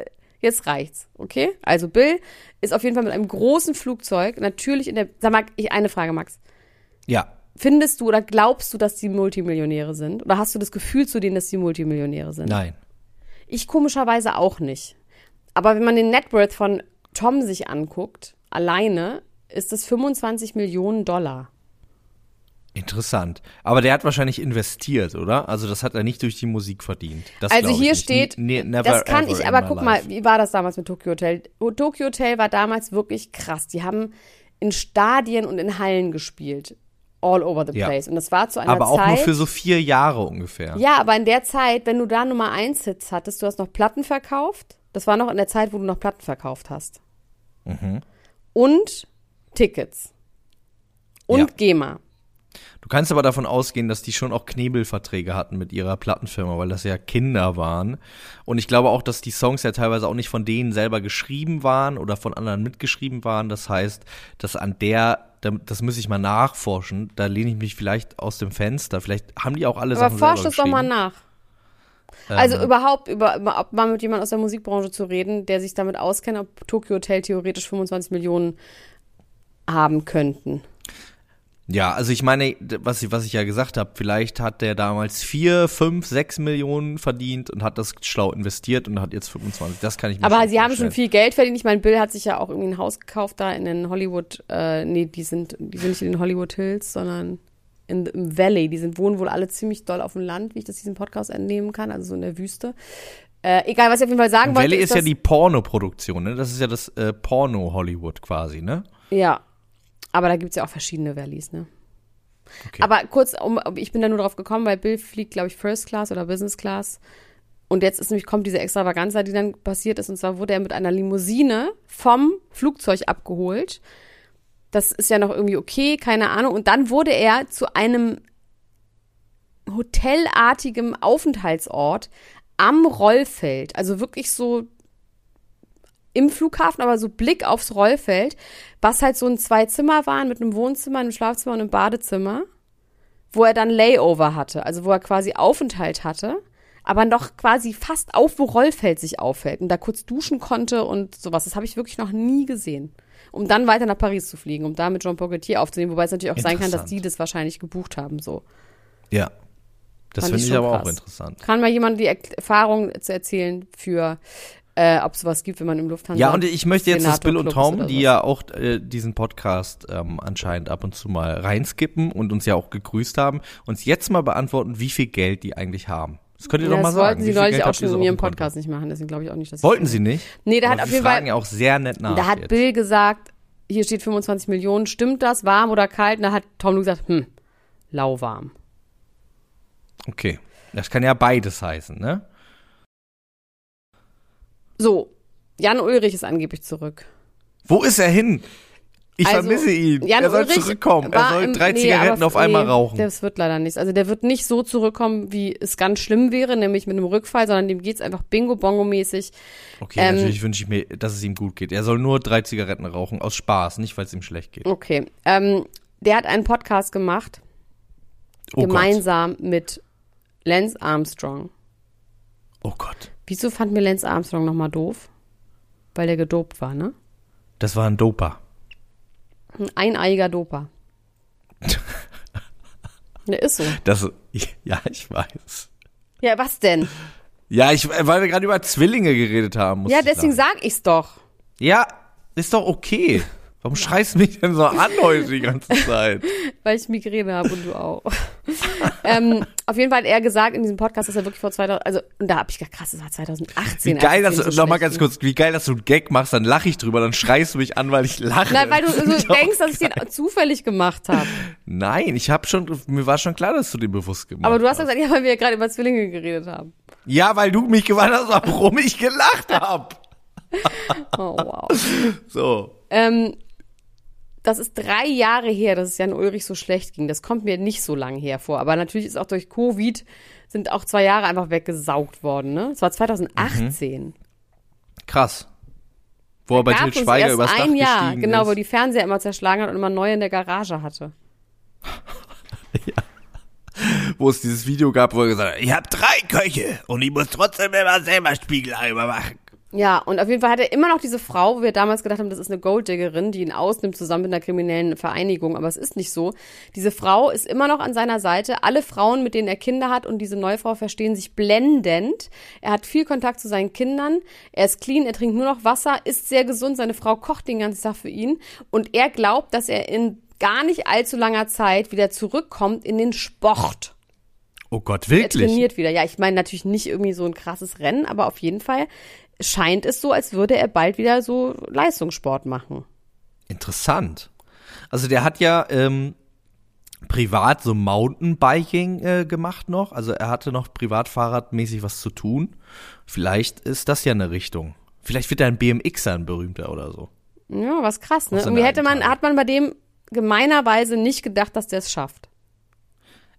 jetzt reicht's, okay? Also Bill ist auf jeden Fall mit einem großen Flugzeug, natürlich in der, sag mal, ich eine Frage, Max. Ja. Findest du oder glaubst du, dass die Multimillionäre sind? Oder hast du das Gefühl zu denen, dass die Multimillionäre sind? Nein. Ich komischerweise auch nicht. Aber wenn man den Net Worth von Tom sich anguckt, alleine, ist es 25 Millionen Dollar. Interessant. Aber der hat wahrscheinlich investiert, oder? Also das hat er nicht durch die Musik verdient. Das Also hier nicht. steht, Ne- never das kann ich, aber guck life. mal, wie war das damals mit Tokyo Hotel? Tokyo Hotel war damals wirklich krass. Die haben in Stadien und in Hallen gespielt. All over the Ja. place. Und das war zu einer Aber auch Zeit. nur für so vier Jahre ungefähr. Ja, aber in der Zeit, wenn du da Nummer 1 Hits hattest, du hast noch Platten verkauft. Das war noch in der Zeit, wo du noch Platten verkauft hast. Mhm. Und Tickets. Und Ja. GEMA. Du kannst aber davon ausgehen, dass die schon auch Knebelverträge hatten mit ihrer Plattenfirma, weil das ja Kinder waren. Und ich glaube auch, dass die Songs ja teilweise auch nicht von denen selber geschrieben waren oder von anderen mitgeschrieben waren. Das heißt, dass an der, da- das muss ich mal nachforschen, da lehne ich mich vielleicht aus dem Fenster. Vielleicht haben die auch alle Aber Sachen forsch selber das doch mal nach. Also Ähm, überhaupt über, über ob mal mit jemand aus der Musikbranche zu reden, der sich damit auskennt, ob Tokyo Hotel theoretisch 25 Millionen haben könnten. Ja, also ich meine, was ich, was ich ja gesagt habe, vielleicht hat der damals vier, fünf, sechs Millionen verdient und hat das schlau investiert und hat jetzt 25. Das kann ich mir Aber sie haben schon viel Geld verdient. Ich meine, Bill hat sich ja auch irgendwie ein Haus gekauft da in den Hollywood, äh, nee, die sind, die sind nicht in den Hollywood Hills, sondern in, im Valley. Die sind, wohnen wohl alle ziemlich doll auf dem Land, wie ich das diesem Podcast entnehmen kann, also so in der Wüste. Äh, egal, was ich auf jeden Fall sagen wollte. Valley ist ja dass- die Porno-Produktion, ne? Das ist ja das äh, Porno-Hollywood quasi, ne? Ja, aber da gibt's ja auch verschiedene Valleys, ne? Okay. Aber kurz, um, ich bin da nur drauf gekommen, weil Bill fliegt, glaube ich, First Class oder Business Class. Und jetzt ist nämlich, kommt diese Extravaganza, die dann passiert ist. Und zwar wurde er mit einer Limousine vom Flugzeug abgeholt. Das ist ja noch irgendwie okay, keine Ahnung. Und dann wurde er zu einem hotelartigem Aufenthaltsort am Rollfeld. Also wirklich so im Flughafen, aber so Blick aufs Rollfeld, was halt so ein Zwei-Zimmer waren mit einem Wohnzimmer, einem Schlafzimmer und einem Badezimmer, wo er dann Layover hatte, also wo er quasi Aufenthalt hatte, aber noch quasi fast auf dem Rollfeld sich aufhält und da kurz duschen konnte und sowas. Das habe ich wirklich noch nie gesehen. Um dann weiter nach Paris zu fliegen, um da mit Jean-Paul Gaultier aufzunehmen, wobei es natürlich auch sein kann, dass die das wahrscheinlich gebucht haben, so. Ja. Das finde ich ich aber auch krass. interessant. Kann mal jemand die Er- Erfahrung zu erzählen für, äh, ob es sowas gibt, wenn man im Lufthansa Ja, und ich möchte jetzt, dass Bill und Tom, die ja auch äh, diesen Podcast ähm, anscheinend ab und zu mal reinskippen und uns ja auch gegrüßt haben, uns jetzt mal beantworten, wie viel Geld die eigentlich haben. Das könnt ihr Ja, doch mal das sagen. wollten sie neulich auch schon in ihrem? Podcast nicht machen, deswegen glaube ich auch nicht, dass Wollten sie nicht? Nee, da hat auf jeden fragen Fall, ja auch sehr nett nach. da hat jetzt. Bill gesagt, hier steht 25 Millionen, stimmt das, warm oder kalt? Und da hat Tom nur gesagt, hm, lauwarm. Okay. Das kann ja beides heißen, ne? So, Jan Ulrich ist angeblich zurück. Wo ist er hin? Ich Also, vermisse ihn. Jan er soll Ulrich zurückkommen. Er soll im- drei nee, Zigaretten auf einmal nee, rauchen. Das wird leider nichts. Also der wird nicht so zurückkommen, wie es ganz schlimm wäre, nämlich mit einem Rückfall, sondern dem geht's einfach bingo-bongo-mäßig. Okay, Ähm, natürlich wünsche ich mir, dass es ihm gut geht. Er soll nur drei Zigaretten rauchen, aus Spaß, nicht weil es ihm schlecht geht. Okay. Ähm, der hat einen Podcast gemacht, Oh gemeinsam mit Lance Armstrong. Oh Gott. Wieso fand mir Lance Armstrong nochmal doof? Weil der gedopt war, ne? Das war ein Doper. Ein eineiiger Doper. Der ist so. Das, ja, ich weiß. Ja, was denn? Ja, ich, weil wir gerade über Zwillinge geredet haben. Ja, ich deswegen sagen. sag ich's doch. Ja, ist doch okay. Warum schreist du mich denn so an heute die ganze Zeit? Weil ich Migräne habe und du auch. ähm, auf jeden Fall hat er gesagt in diesem Podcast, dass er wirklich vor 2000, also, und da habe ich gedacht, krass, das war 2018. Wie geil, dass du, so noch mal schlecht ganz kurz, wie geil, dass du einen Gag machst, dann lache ich drüber, dann schreist du mich an, weil ich lache. Nein, weil du so denkst, dass ich den zufällig gemacht habe. Nein, ich habe schon, mir war schon klar, dass du den bewusst gemacht Aber du hast ja hast. gesagt, ja, weil wir ja gerade über Zwillinge geredet haben. Ja, weil du mich gewarnt hast, warum ich gelacht hab. Oh, wow. So. ähm, das ist drei Jahre her, dass es Jan Ulrich so schlecht ging. Das kommt mir nicht so lang her vor. Aber natürlich ist auch durch Covid sind auch zwei Jahre einfach weggesaugt worden. Ne? Es war 2018. Krass. Wo er bei Til Schweiger übers Dach ein Jahr, gestiegen genau, ist. wo die Fernseher immer zerschlagen hat und immer neu in der Garage hatte. wo es dieses Video gab, wo er gesagt hat, ich habe drei Köche und ich muss trotzdem immer selber Spiegeleimer machen. Ja, und auf jeden Fall hat er immer noch diese Frau, wo wir damals gedacht haben, das ist eine Golddiggerin, die ihn ausnimmt zusammen mit einer kriminellen Vereinigung, aber es ist nicht so. Diese Frau ist immer noch an seiner Seite. Alle Frauen, mit denen er Kinder hat und diese neue Frau verstehen sich blendend. Er hat viel Kontakt zu seinen Kindern. Er ist clean, er trinkt nur noch Wasser, ist sehr gesund. Seine Frau kocht den ganzen Tag für ihn und er glaubt, dass er in gar nicht allzu langer Zeit wieder zurückkommt in den Sport. Oh Gott, Er wirklich? trainiert wieder. Ja, ich meine natürlich nicht irgendwie so ein krasses Rennen, aber auf jeden Fall scheint es so, als würde er bald wieder so Leistungssport machen. Interessant. Also der hat ja ähm, privat so Mountainbiking äh, gemacht noch. Also er hatte noch privat fahrradmäßig was zu tun. Vielleicht ist das ja eine Richtung. Vielleicht wird er ein BMXer ein berühmter oder so. Ja, was krass, ne? Irgendwie hätte man, hat man bei dem gemeinerweise nicht gedacht, dass der es schafft.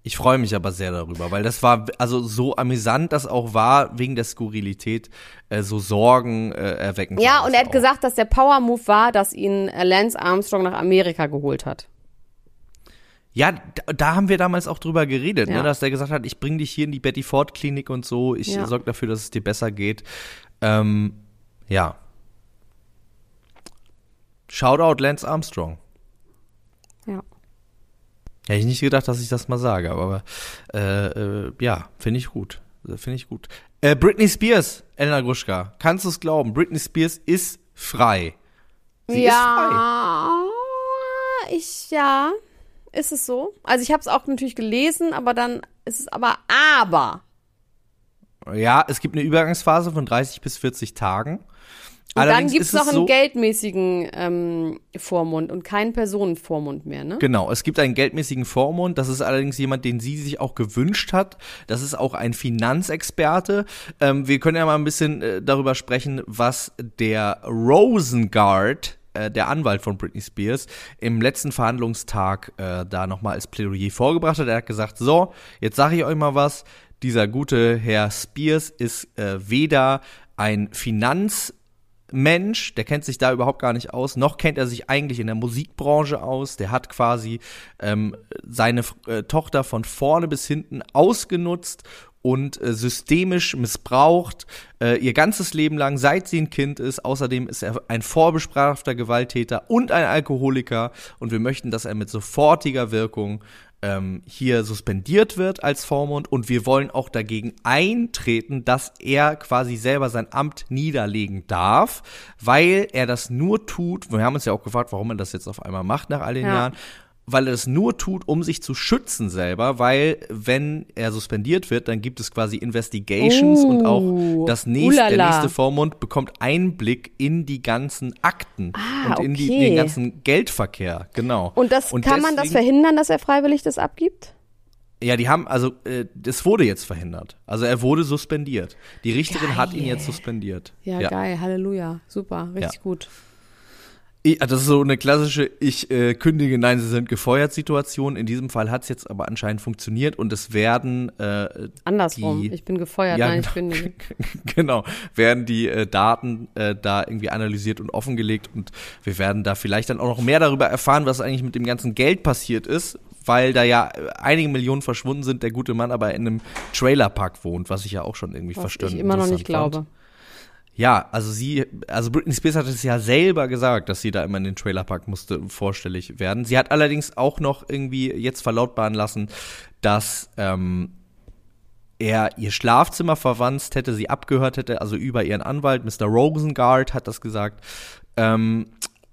Ich freue mich aber sehr darüber, weil das war also so amüsant, das auch war wegen der Skurrilität äh, so Sorgen äh, erweckend. Ja, und er hat auch. gesagt, dass der Power Move war, dass ihn äh, Lance Armstrong nach Amerika geholt hat. Ja, da, da haben wir damals auch drüber geredet, Ja. ne, dass der gesagt hat, ich bring dich hier in die Betty Ford Klinik und so, ich Ja. sorge dafür, dass es dir besser geht. Ähm, ja. Shoutout Lance Armstrong. Ja. Hätte ich nicht gedacht, dass ich das mal sage, aber äh, äh, ja, finde ich gut. Finde ich gut. Äh, Britney Spears, Elena Gruschka, kannst du es glauben? Britney Spears ist frei. Sie ist frei. ja, ich, ja, ist es so. Also ich habe es auch natürlich gelesen, aber dann ist es aber, aber. Ja, es gibt eine Übergangsphase von 30 bis 40 Tagen. Und dann Allerdings ist noch es einen so, geldmäßigen ähm, Vormund und keinen Personenvormund mehr, ne? Genau, es gibt einen geldmäßigen Vormund. Das ist allerdings jemand, den sie sich auch gewünscht hat. Das ist auch ein Finanzexperte. Ähm, wir können ja mal ein bisschen äh, darüber sprechen, was der Rosengard, äh, der Anwalt von Britney Spears, im letzten Verhandlungstag äh, da nochmal als Plädoyer vorgebracht hat. Er hat gesagt, so, jetzt sage ich euch mal was. Dieser gute Herr Spears ist äh, weder ein Finanz Mensch, der kennt sich da überhaupt gar nicht aus, noch kennt er sich eigentlich in der Musikbranche aus. Der hat quasi ähm, seine äh, Tochter von vorne bis hinten ausgenutzt und äh, systemisch missbraucht, äh, ihr ganzes Leben lang, seit sie ein Kind ist. Außerdem ist er ein vorbestrafter Gewalttäter und ein Alkoholiker und wir möchten, dass er mit sofortiger Wirkung ähm, hier suspendiert wird als Vormund und wir wollen auch dagegen eintreten, dass er quasi selber sein Amt niederlegen darf, weil er das nur tut, wir haben uns ja auch gefragt, warum er das jetzt auf einmal macht nach all den Ja. Jahren, weil er das nur tut, um sich zu schützen selber, weil wenn er suspendiert wird, dann gibt es quasi Investigations und auch Uh, das nächste, der nächste Vormund bekommt Einblick in die ganzen Akten Ah, und in die, okay. den ganzen Geldverkehr, genau. Und das kann man das deswegen- verhindern, dass er freiwillig das abgibt? Ja, die haben, also äh, das wurde jetzt verhindert. Also er wurde suspendiert. Die Richterin hat ihn Geil. jetzt suspendiert. Ja, geil, Halleluja. Super, richtig Ja. gut. Ich, das ist so eine klassische Ich äh, kündige, nein, sie sind gefeuert Situation. In diesem Fall hat es jetzt aber anscheinend funktioniert und es werden äh, Andersrum. Die- ich bin gefeuert, Ja, nein, ich genau. kündige. genau, werden die äh, Daten äh, da irgendwie analysiert und offengelegt und wir werden da vielleicht dann auch noch mehr darüber erfahren, was eigentlich mit dem ganzen Geld passiert ist, weil da ja äh, einige Millionen verschwunden sind, der gute Mann aber in einem Trailerpark wohnt, was ich ja auch schon irgendwie Was verstanden ich immer noch nicht interessant glaube. Ja, also sie, also Britney Spears hat es ja selber gesagt, dass sie da immer in den Trailerpark musste vorstellig werden. Sie hat allerdings auch noch irgendwie jetzt verlautbaren lassen, dass ähm, er ihr Schlafzimmer verwanzt hätte, sie abgehört hätte, also über ihren Anwalt, Mr. Rosengard hat das gesagt. Ähm,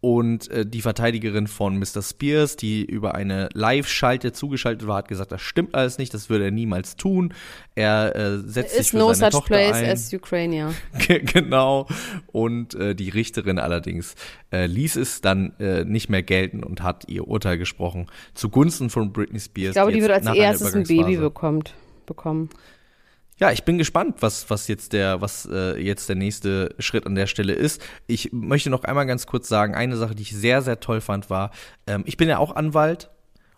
und äh, die Verteidigerin von Mr. Spears, die über eine Live-Schalte zugeschaltet war, hat gesagt, das stimmt alles nicht, das würde er niemals tun. Er äh, setzt sich Is für no seine such Tochter place ein. as Ukraine. Ge- genau. Und äh, die Richterin allerdings äh, ließ es dann äh, nicht mehr gelten und hat ihr Urteil gesprochen zugunsten von Britney Spears. Ich glaube, die jetzt wird als erstes ein Baby bekommt, bekommen. Ja, ich bin gespannt, was was jetzt der was äh, jetzt der nächste Schritt an der Stelle ist. Ich möchte noch einmal ganz kurz sagen, eine Sache, die ich sehr sehr toll fand, war, ähm, ich bin ja auch Anwalt.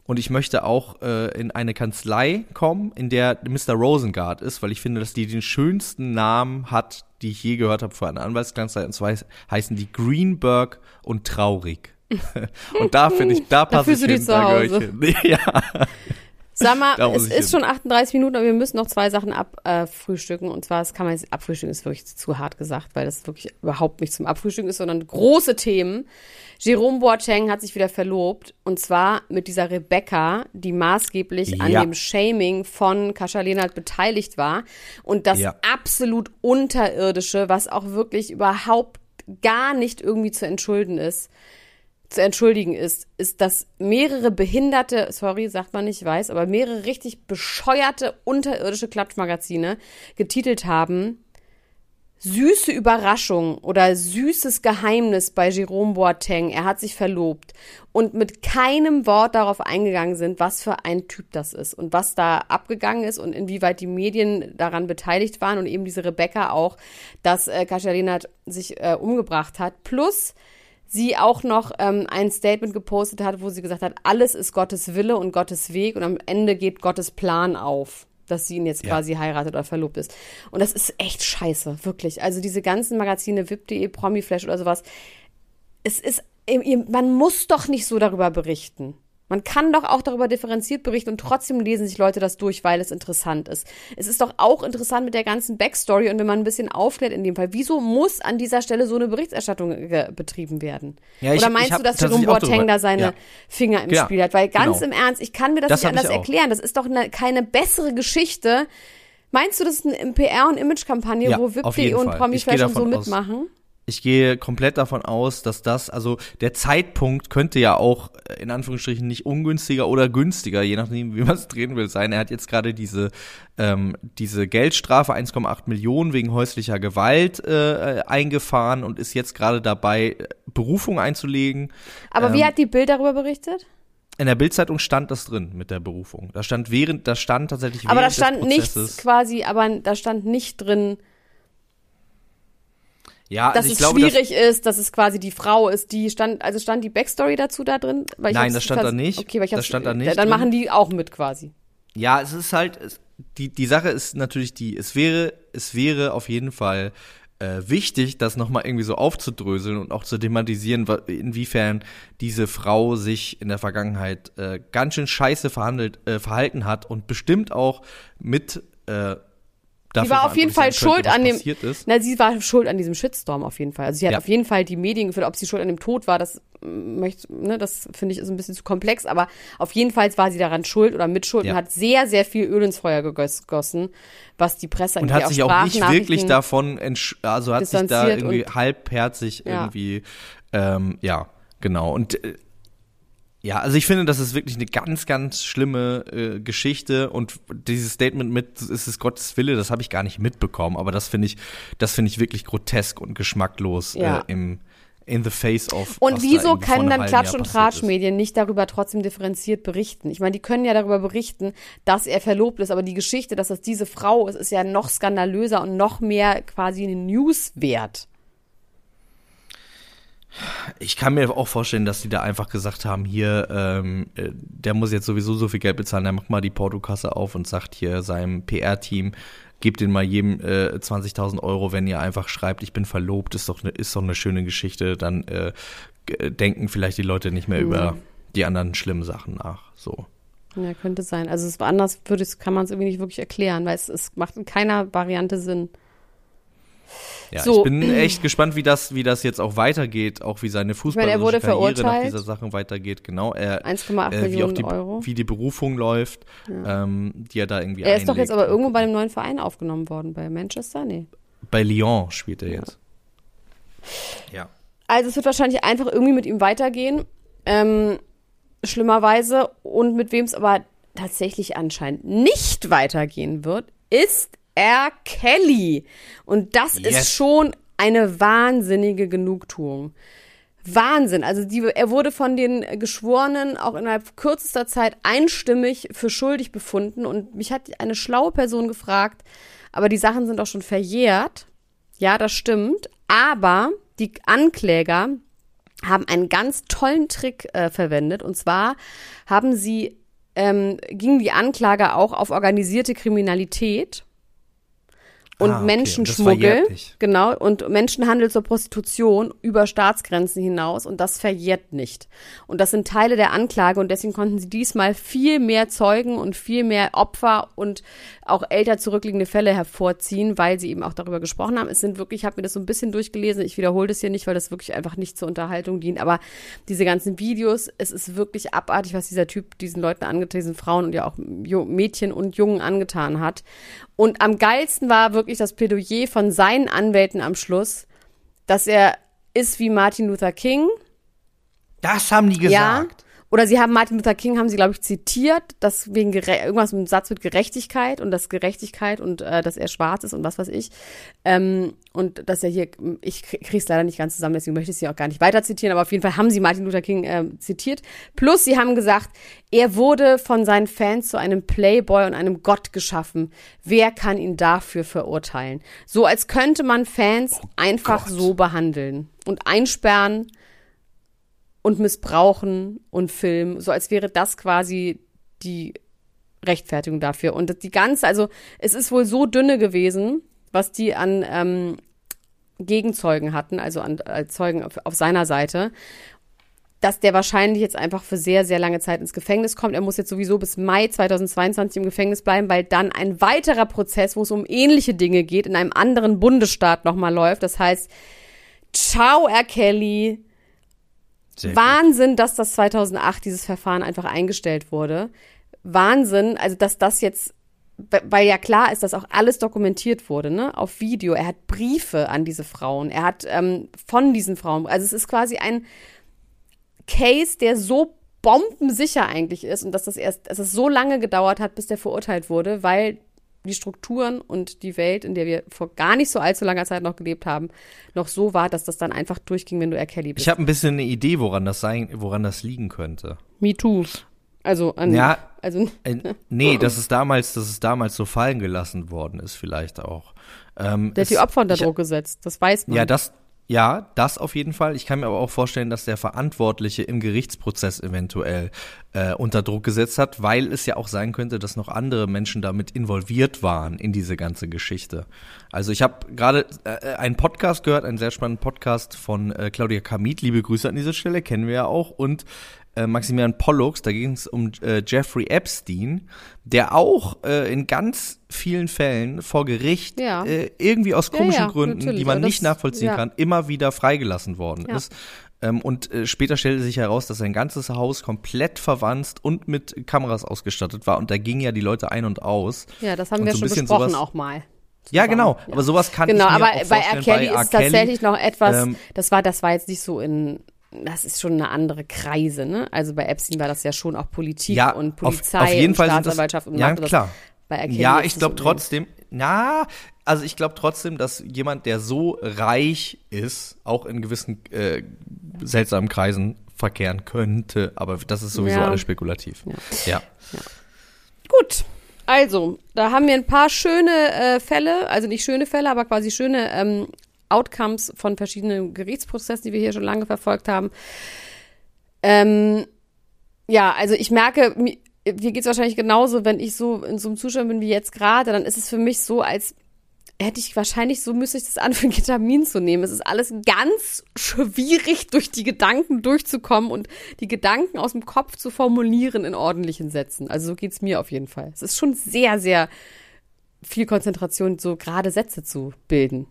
Und ich möchte auch äh, in eine Kanzlei kommen, in der Mr. Rosengard ist, weil ich finde, dass die den schönsten Namen hat, die ich je gehört habe für eine Anwaltskanzlei. Und zwar heißen die Greenberg und Traurig. und da finde ich, da passe ich hin, da gehöre ich hin. Ja. Sag mal, es ist hin. schon 38 Minuten, aber wir müssen noch zwei Sachen abfrühstücken. Und zwar, das kann man jetzt abfrühstücken, ist wirklich zu hart gesagt, weil das wirklich überhaupt nicht zum Abfrühstücken ist, sondern große Themen. Jerome Boateng hat sich wieder verlobt. Und zwar mit dieser Rebecca, die maßgeblich an Ja. dem Shaming von Kascha Lehnert beteiligt war. Und das Ja. absolut Unterirdische, was auch wirklich überhaupt gar nicht irgendwie zu entschulden ist zu entschuldigen ist, ist, dass mehrere behinderte, sorry, sagt man nicht, ich weiß, aber mehrere richtig bescheuerte unterirdische Klatschmagazine getitelt haben, süße Überraschung oder süßes Geheimnis bei Jerome Boateng, er hat sich verlobt und mit keinem Wort darauf eingegangen sind, was für ein Typ das ist und was da abgegangen ist und inwieweit die Medien daran beteiligt waren und eben diese Rebecca auch, dass äh, Lehnert sich äh, umgebracht hat. Plus sie auch noch ähm, ein Statement gepostet hat, wo sie gesagt hat, alles ist Gottes Wille und Gottes Weg und am Ende geht Gottes Plan auf, dass sie ihn jetzt Ja. quasi heiratet oder verlobt ist. Und das ist echt scheiße, wirklich. Also diese ganzen Magazine, VIP.de, Promiflash oder sowas, es ist, man muss doch nicht so darüber berichten. Man kann doch auch darüber differenziert berichten und trotzdem lesen sich Leute das durch, weil es interessant ist. Es ist doch auch interessant mit der ganzen Backstory und wenn man ein bisschen aufklärt in dem Fall, wieso muss an dieser Stelle so eine Berichterstattung äh, betrieben werden? Ja, ich- Oder meinst ich hab du, dass Jerome Boateng da seine ja. Finger im Ja, Spiel hat? Weil ganz genau. im Ernst, ich kann mir das, Das nicht anders erklären. Das ist doch eine, keine bessere Geschichte. Meinst du, das ist eine PR- und Image-Kampagne, wo VIP.de und Promiflash gehe und so davon aus. Ich gehe komplett davon aus, dass das, also der Zeitpunkt könnte ja auch äh, in Anführungsstrichen nicht ungünstiger oder günstiger, je nachdem, wie man es drehen will, sein. Er hat jetzt gerade diese, ähm, diese Geldstrafe 1,8 Millionen wegen häuslicher Gewalt äh, äh, eingefahren und ist jetzt gerade dabei, äh, Berufung einzulegen. Aber wie Ähm, hat die Bild darüber berichtet? In der Bildzeitung stand das drin mit der Berufung. Da stand während, da stand tatsächlich Aber da stand nichts quasi, aber da stand nicht drin, ja, dass also es glaube, dass- schwierig ist, dass es quasi die Frau ist, die stand, also stand die Backstory dazu da drin? Nein, das stand da nicht. Okay, weil ich Das stand da nicht Dann drin. machen die auch mit quasi. Ja, es ist halt, es, die, die Sache ist natürlich die, es wäre, es wäre auf jeden Fall äh, wichtig, das nochmal irgendwie so aufzudröseln und auch zu thematisieren, inwiefern diese Frau sich in der Vergangenheit äh, ganz schön scheiße verhandelt, äh, verhalten hat und bestimmt auch mit äh, dafür Sie war auf jeden Fall schuld könnte, an dem, na, sie war schuld an diesem Shitstorm auf jeden Fall. Also sie hat Ja. auf jeden Fall die Medien geführt, ob sie schuld an dem Tod war, das mm, möchte, ne, das finde ich ist ein bisschen zu komplex, aber auf jeden Fall war sie daran schuld oder mitschuld Ja. und hat sehr, sehr viel Öl ins Feuer gegoss- gegossen, was die Presse Und hat sich auch nicht wirklich davon, also hat sich da irgendwie halbherzig Ja. irgendwie, ähm, ja, genau. Und äh, ja, also ich finde, das ist wirklich eine ganz, ganz schlimme äh, Geschichte und dieses Statement mit, es ist Gottes Wille, das habe ich gar nicht mitbekommen, aber das finde ich, das finde ich wirklich grotesk und geschmacklos Ja. äh, im in the face of. Und da wieso vor können dann Klatsch- und. Tratschmedien nicht darüber trotzdem differenziert berichten? Ich meine, die können ja darüber berichten, dass er verlobt ist, aber die Geschichte, dass das diese Frau ist, ist ja noch skandalöser und noch mehr quasi eine News wert. Ich kann mir auch vorstellen, dass die da einfach gesagt haben, hier, ähm, äh, der muss jetzt sowieso so viel Geld bezahlen, der macht mal die Portokasse auf und sagt hier seinem PR-Team, gebt den mal jedem äh, 20.000 Euro, wenn ihr einfach schreibt, ich bin verlobt, ist doch ne, ist doch eine schöne Geschichte, dann äh, g- denken vielleicht die Leute nicht mehr über die anderen schlimmen Sachen nach. So. Ja, könnte sein. Also es anders würde kann man es irgendwie nicht wirklich erklären, weil es, es macht in keiner Variante Sinn. Ja, So. ich bin echt gespannt, wie das, wie das jetzt auch weitergeht, auch wie seine meine, er wurde fußballerische Karriere nach dieser Sache weitergeht. Genau, er, 1,8 äh, Millionen die, Euro. wie die Berufung läuft, ähm, die er da irgendwie Er ist doch jetzt einlegt. aber irgendwo bei einem neuen Verein aufgenommen worden, bei Manchester? Nee. Bei Lyon spielt er jetzt. Ja. Also es wird wahrscheinlich einfach irgendwie mit ihm weitergehen. Ähm, schlimmerweise. Und mit wem es aber tatsächlich anscheinend nicht weitergehen wird, ist R. Kelly. Und das Yes. ist schon eine wahnsinnige Genugtuung. Wahnsinn. Also die, er wurde von den Geschworenen auch innerhalb kürzester Zeit einstimmig für schuldig befunden. Und mich hat eine schlaue Person gefragt, aber die Sachen sind auch schon verjährt. Ja, das stimmt. Aber die Ankläger haben einen ganz tollen Trick äh, verwendet. Und zwar haben sie, ähm, ging die Anklage auch auf organisierte Kriminalität und Ah, okay. Und Menschenschmuggel. nicht. Genau, und Menschenhandel zur Prostitution über Staatsgrenzen hinaus und das verjährt nicht. Und das sind Teile der Anklage und deswegen konnten sie diesmal viel mehr Zeugen und viel mehr Opfer und auch älter zurückliegende Fälle hervorziehen, weil sie eben auch darüber gesprochen haben. Es sind wirklich, ich habe mir das so ein bisschen durchgelesen, ich wiederhole das hier nicht, weil das wirklich einfach nicht zur Unterhaltung dient, aber diese ganzen Videos, es ist wirklich abartig, was dieser Typ diesen Leuten angetan, diesen Frauen und ja auch Mädchen und Jungen angetan hat. Und am geilsten war wirklich das Plädoyer von seinen Anwälten am Schluss, dass er ist wie Martin Luther King. Das haben die Ja. Oder sie haben Martin Luther King, haben sie, glaube ich, zitiert, dass wegen Gere irgendwas mit dem Satz mit Gerechtigkeit und dass Gerechtigkeit und äh, dass er schwarz ist und was weiß ich. Ähm, und dass er hier, ich krie- krieg's leider nicht ganz zusammen, deswegen möchte ich sie auch gar nicht weiter zitieren, aber auf jeden Fall haben sie Martin Luther King ähm, zitiert. Plus sie haben gesagt, er wurde von seinen Fans zu einem Playboy und einem Gott geschaffen. Wer kann ihn dafür verurteilen? So als könnte man Fans einfach Gott. so behandeln und einsperren und missbrauchen und filmen, so als wäre das quasi die Rechtfertigung dafür. Und die ganze, also es ist wohl so dünne gewesen, was die an ähm, Gegenzeugen hatten, also an äh, Zeugen auf, auf seiner Seite, dass der wahrscheinlich jetzt einfach für sehr, sehr lange Zeit ins Gefängnis kommt. Er muss jetzt sowieso bis Mai 2022 im Gefängnis bleiben, weil dann ein weiterer Prozess, wo es um ähnliche Dinge geht, in einem anderen Bundesstaat nochmal läuft. Das heißt, ciao, R. Kelly, Sehr gut. Wahnsinn, dass das 2008 dieses Verfahren einfach eingestellt wurde. Wahnsinn, also dass das jetzt, weil ja klar ist, dass auch alles dokumentiert wurde, ne, auf Video. Er hat Briefe an diese Frauen, er hat ähm, von diesen Frauen, also es ist quasi ein Case, der so bombensicher eigentlich ist und dass das erst, dass es so lange gedauert hat, bis der verurteilt wurde, weil die Strukturen und die Welt, in der wir vor gar nicht so allzu langer Zeit noch gelebt haben, noch so war, dass das dann einfach durchging, wenn du R. Kelly bist. Ich habe ein bisschen eine Idee, woran das sein, woran das liegen könnte. Me too. Also an, Ja. also Äh, nee, dass es damals, dass es damals so fallen gelassen worden ist, vielleicht auch. Ähm, der hat die Opfer unter Druck gesetzt. Das weiß man. Ja, das, ja, das auf jeden Fall. Ich kann mir aber auch vorstellen, dass der Verantwortliche im Gerichtsprozess eventuell äh, unter Druck gesetzt hat, weil es ja auch sein könnte, dass noch andere Menschen damit involviert waren in diese ganze Geschichte. Also ich habe gerade äh, einen Podcast gehört, einen sehr spannenden Podcast von äh, Claudia Kamit. Liebe Grüße an dieser Stelle, kennen wir ja auch. Und äh, Maximilian Pollux, da ging es um äh, Jeffrey Epstein, der auch äh, in ganz vielen Fällen vor Gericht Ja. äh, irgendwie aus Ja, komischen ja, Gründen, natürlich, die man nicht nachvollziehen ja. kann, immer wieder freigelassen worden Ja. ist. Ähm, und äh, später stellte sich heraus, dass sein ganzes Haus komplett verwanzt und mit Kameras ausgestattet war. Und da gingen ja die Leute ein und aus. Ja, das haben Und wir so schon besprochen auch mal. Ja, genau. Ja. Aber sowas kann Genau, ich mir aber auch bei R. Kelly ist tatsächlich noch etwas, ähm, das war, das war jetzt nicht so in, das ist schon eine andere Kreise, ne? Also bei Epstein war das ja schon auch Politik ja, und auf, Polizei auf jeden und Fall sind das, Staatsanwaltschaft und ja macht das klar. bei R. Kelly Ja, ich glaube trotzdem, na, also ich glaube trotzdem, dass jemand, der so reich ist, auch in gewissen äh, seltsamen Kreisen verkehren könnte. Aber das ist sowieso Ja. alles spekulativ. Ja. Gut. Also, da haben wir ein paar schöne äh, Fälle, also nicht schöne Fälle, aber quasi schöne ähm, Outcomes von verschiedenen Gerichtsprozessen, die wir hier schon lange verfolgt haben. Ähm, ja, also ich merke, mi- mir geht's wahrscheinlich genauso, wenn ich so in so einem Zustand bin wie jetzt gerade, dann ist es für mich so, als hätte ich wahrscheinlich, so müsste ich das anfangen, Ketamin zu nehmen. Es ist alles ganz schwierig, durch die Gedanken durchzukommen und die Gedanken aus dem Kopf zu formulieren in ordentlichen Sätzen. Also so geht's mir auf jeden Fall. Es ist schon sehr, sehr viel Konzentration, so gerade Sätze zu bilden.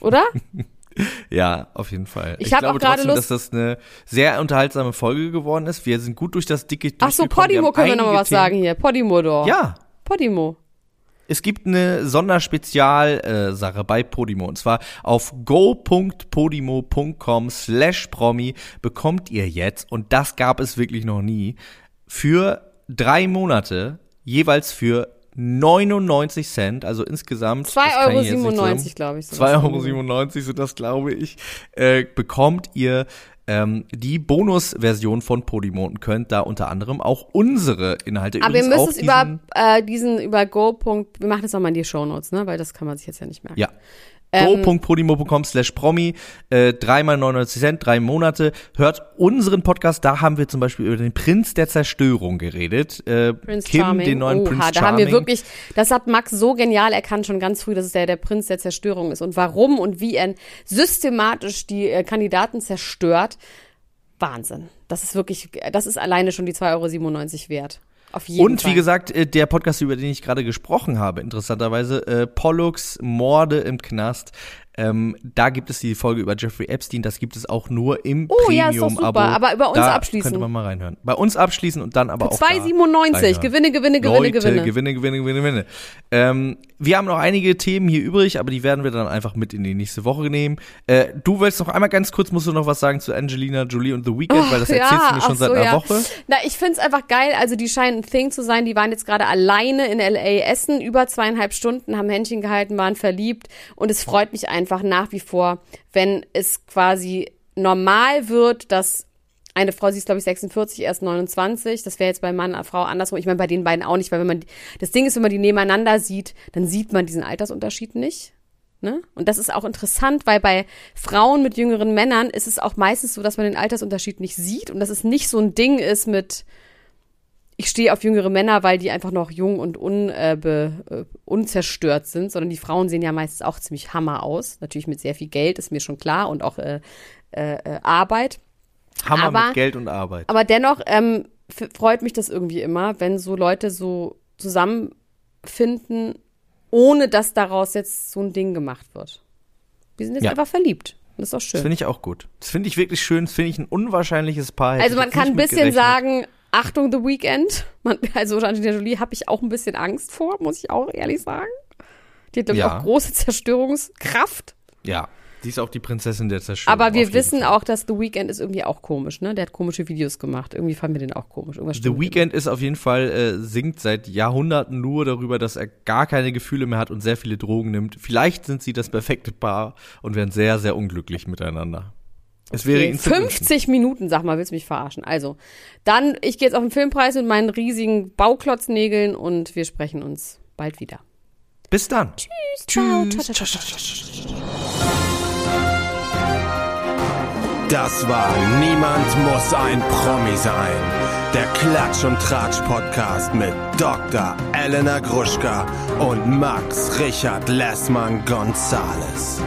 Oder? Ja, auf jeden Fall. Ich Ich, glaube trotzdem, Lust- dass das eine sehr unterhaltsame Folge geworden ist. Wir sind gut durch das dicke Ach so. Podimo können wir nochmal was sagen hier. Podimo doch. Ja, Podimo. Es gibt eine Sonderspezial-Sache bei Podimo. Und zwar auf go.podimo.com slash promi bekommt ihr jetzt, und das gab es wirklich noch nie, für drei Monate jeweils für 99 Cent, also insgesamt 2,97 das kann Euro, glaube ich. sowas. 2,97 Euro sind das, glaube ich, äh, bekommt ihr ähm, die Bonusversion von Podimo und könnt da unter anderem auch unsere Inhalte Aber ihr müsst auch es über diesen- äh, diesen, über go. Wir machen das auch mal in die Shownotes, ne? Weil das kann man sich jetzt ja nicht merken. Ja. Ähm, go.podimo.com slash promi, äh, dreimal 99 Cent, drei Monate. Hört unseren Podcast, da haben wir zum Beispiel über den Prinz der Zerstörung geredet. Äh, Prince Kim, Charming. den neuen Oha, Prinz da Charming. haben wir wirklich, das hat Max so genial erkannt, schon ganz früh, dass es der, der Prinz der Zerstörung ist. Und warum und wie er systematisch die äh, Kandidaten zerstört. Wahnsinn. Das ist wirklich, das ist alleine schon die 2,97 Euro wert. Auf jeden Und Fall. wie gesagt, äh, der Podcast, über den ich gerade gesprochen habe, interessanterweise, äh, Pollux Morde im Knast. Ähm, da gibt es die Folge über Jeffrey Epstein, das gibt es auch nur im Oh, ja, ist doch super, aber über uns da abschließen. könnte man mal reinhören. Bei uns abschließen und dann aber auch da 2,97. reinhören. Gewinne, Gewinne, Gewinne, Leute, Gewinne. Gewinne, Gewinne, Gewinne, Gewinne. Ähm, wir haben noch einige Themen hier übrig, aber die werden wir dann einfach mit in die nächste Woche nehmen. Äh, du willst noch einmal ganz kurz, musst du noch was sagen zu Angelina Jolie und The Weeknd, weil das erzählst du mir schon ach seit so, einer ja. Woche. Na, ich find's einfach geil. Also die scheinen ein Thing zu sein. Die waren jetzt gerade alleine in L.A. essen, über zweieinhalb Stunden, haben Händchen gehalten, waren verliebt. Und es freut mich einfach nach wie vor, wenn es quasi normal wird, dass eine Frau, sie ist glaube ich 46, erst 29. Das wäre jetzt bei Mann, Frau andersrum. Ich meine bei den beiden auch nicht, weil wenn man, das Ding ist, wenn man die nebeneinander sieht, dann sieht man diesen Altersunterschied nicht. Ne? Und das ist auch interessant, weil bei Frauen mit jüngeren Männern ist es auch meistens so, dass man den Altersunterschied nicht sieht und dass es nicht so ein Ding ist mit, ich stehe auf jüngere Männer, weil die einfach noch jung und un, äh, be, äh, unzerstört sind, sondern die Frauen sehen ja meistens auch ziemlich Hammer aus. Natürlich mit sehr viel Geld, ist mir schon klar, und auch äh, äh, äh, Arbeit. Hammer Aber- mit Geld und Arbeit. Aber dennoch ähm, freut mich das irgendwie immer, wenn so Leute so zusammenfinden, ohne dass daraus jetzt so ein Ding gemacht wird. Wir sind jetzt Ja. einfach verliebt. Das ist Das schön. finde ich auch gut. Das finde ich wirklich schön. Das finde ich ein unwahrscheinliches Paar. Also man kann ein bisschen sagen, Achtung, The Weekend. Man, also Angelina Jolie habe ich auch ein bisschen Angst vor, muss ich auch ehrlich sagen. Die hat, glaube ich, Ja. auch große Zerstörungskraft. Ja, sie ist auch die Prinzessin der Zerstörung. Aber wir wissen Fall. auch, dass The Weeknd ist irgendwie auch komisch, ne? Der hat komische Videos gemacht. Irgendwie fanden wir den auch komisch. Irgendwas The. Weeknd ist auf jeden Fall, äh, singt seit Jahrhunderten nur darüber, dass er gar keine Gefühle mehr hat und sehr viele Drogen nimmt. Vielleicht sind sie das perfekte Paar und werden sehr, sehr unglücklich miteinander. Es wäre wünschen. 50 Minuten, sag mal, willst du mich verarschen? Also, dann, ich gehe jetzt auf den Filmpreis mit meinen riesigen Bauklotznägeln und wir sprechen uns bald wieder. Bis dann. Tschüss. ciao. Das war Niemand muss ein Promi sein. Der Klatsch und Tratsch Podcast mit Dr. Elena Gruschka und Max Richard Lessmann Gonzales.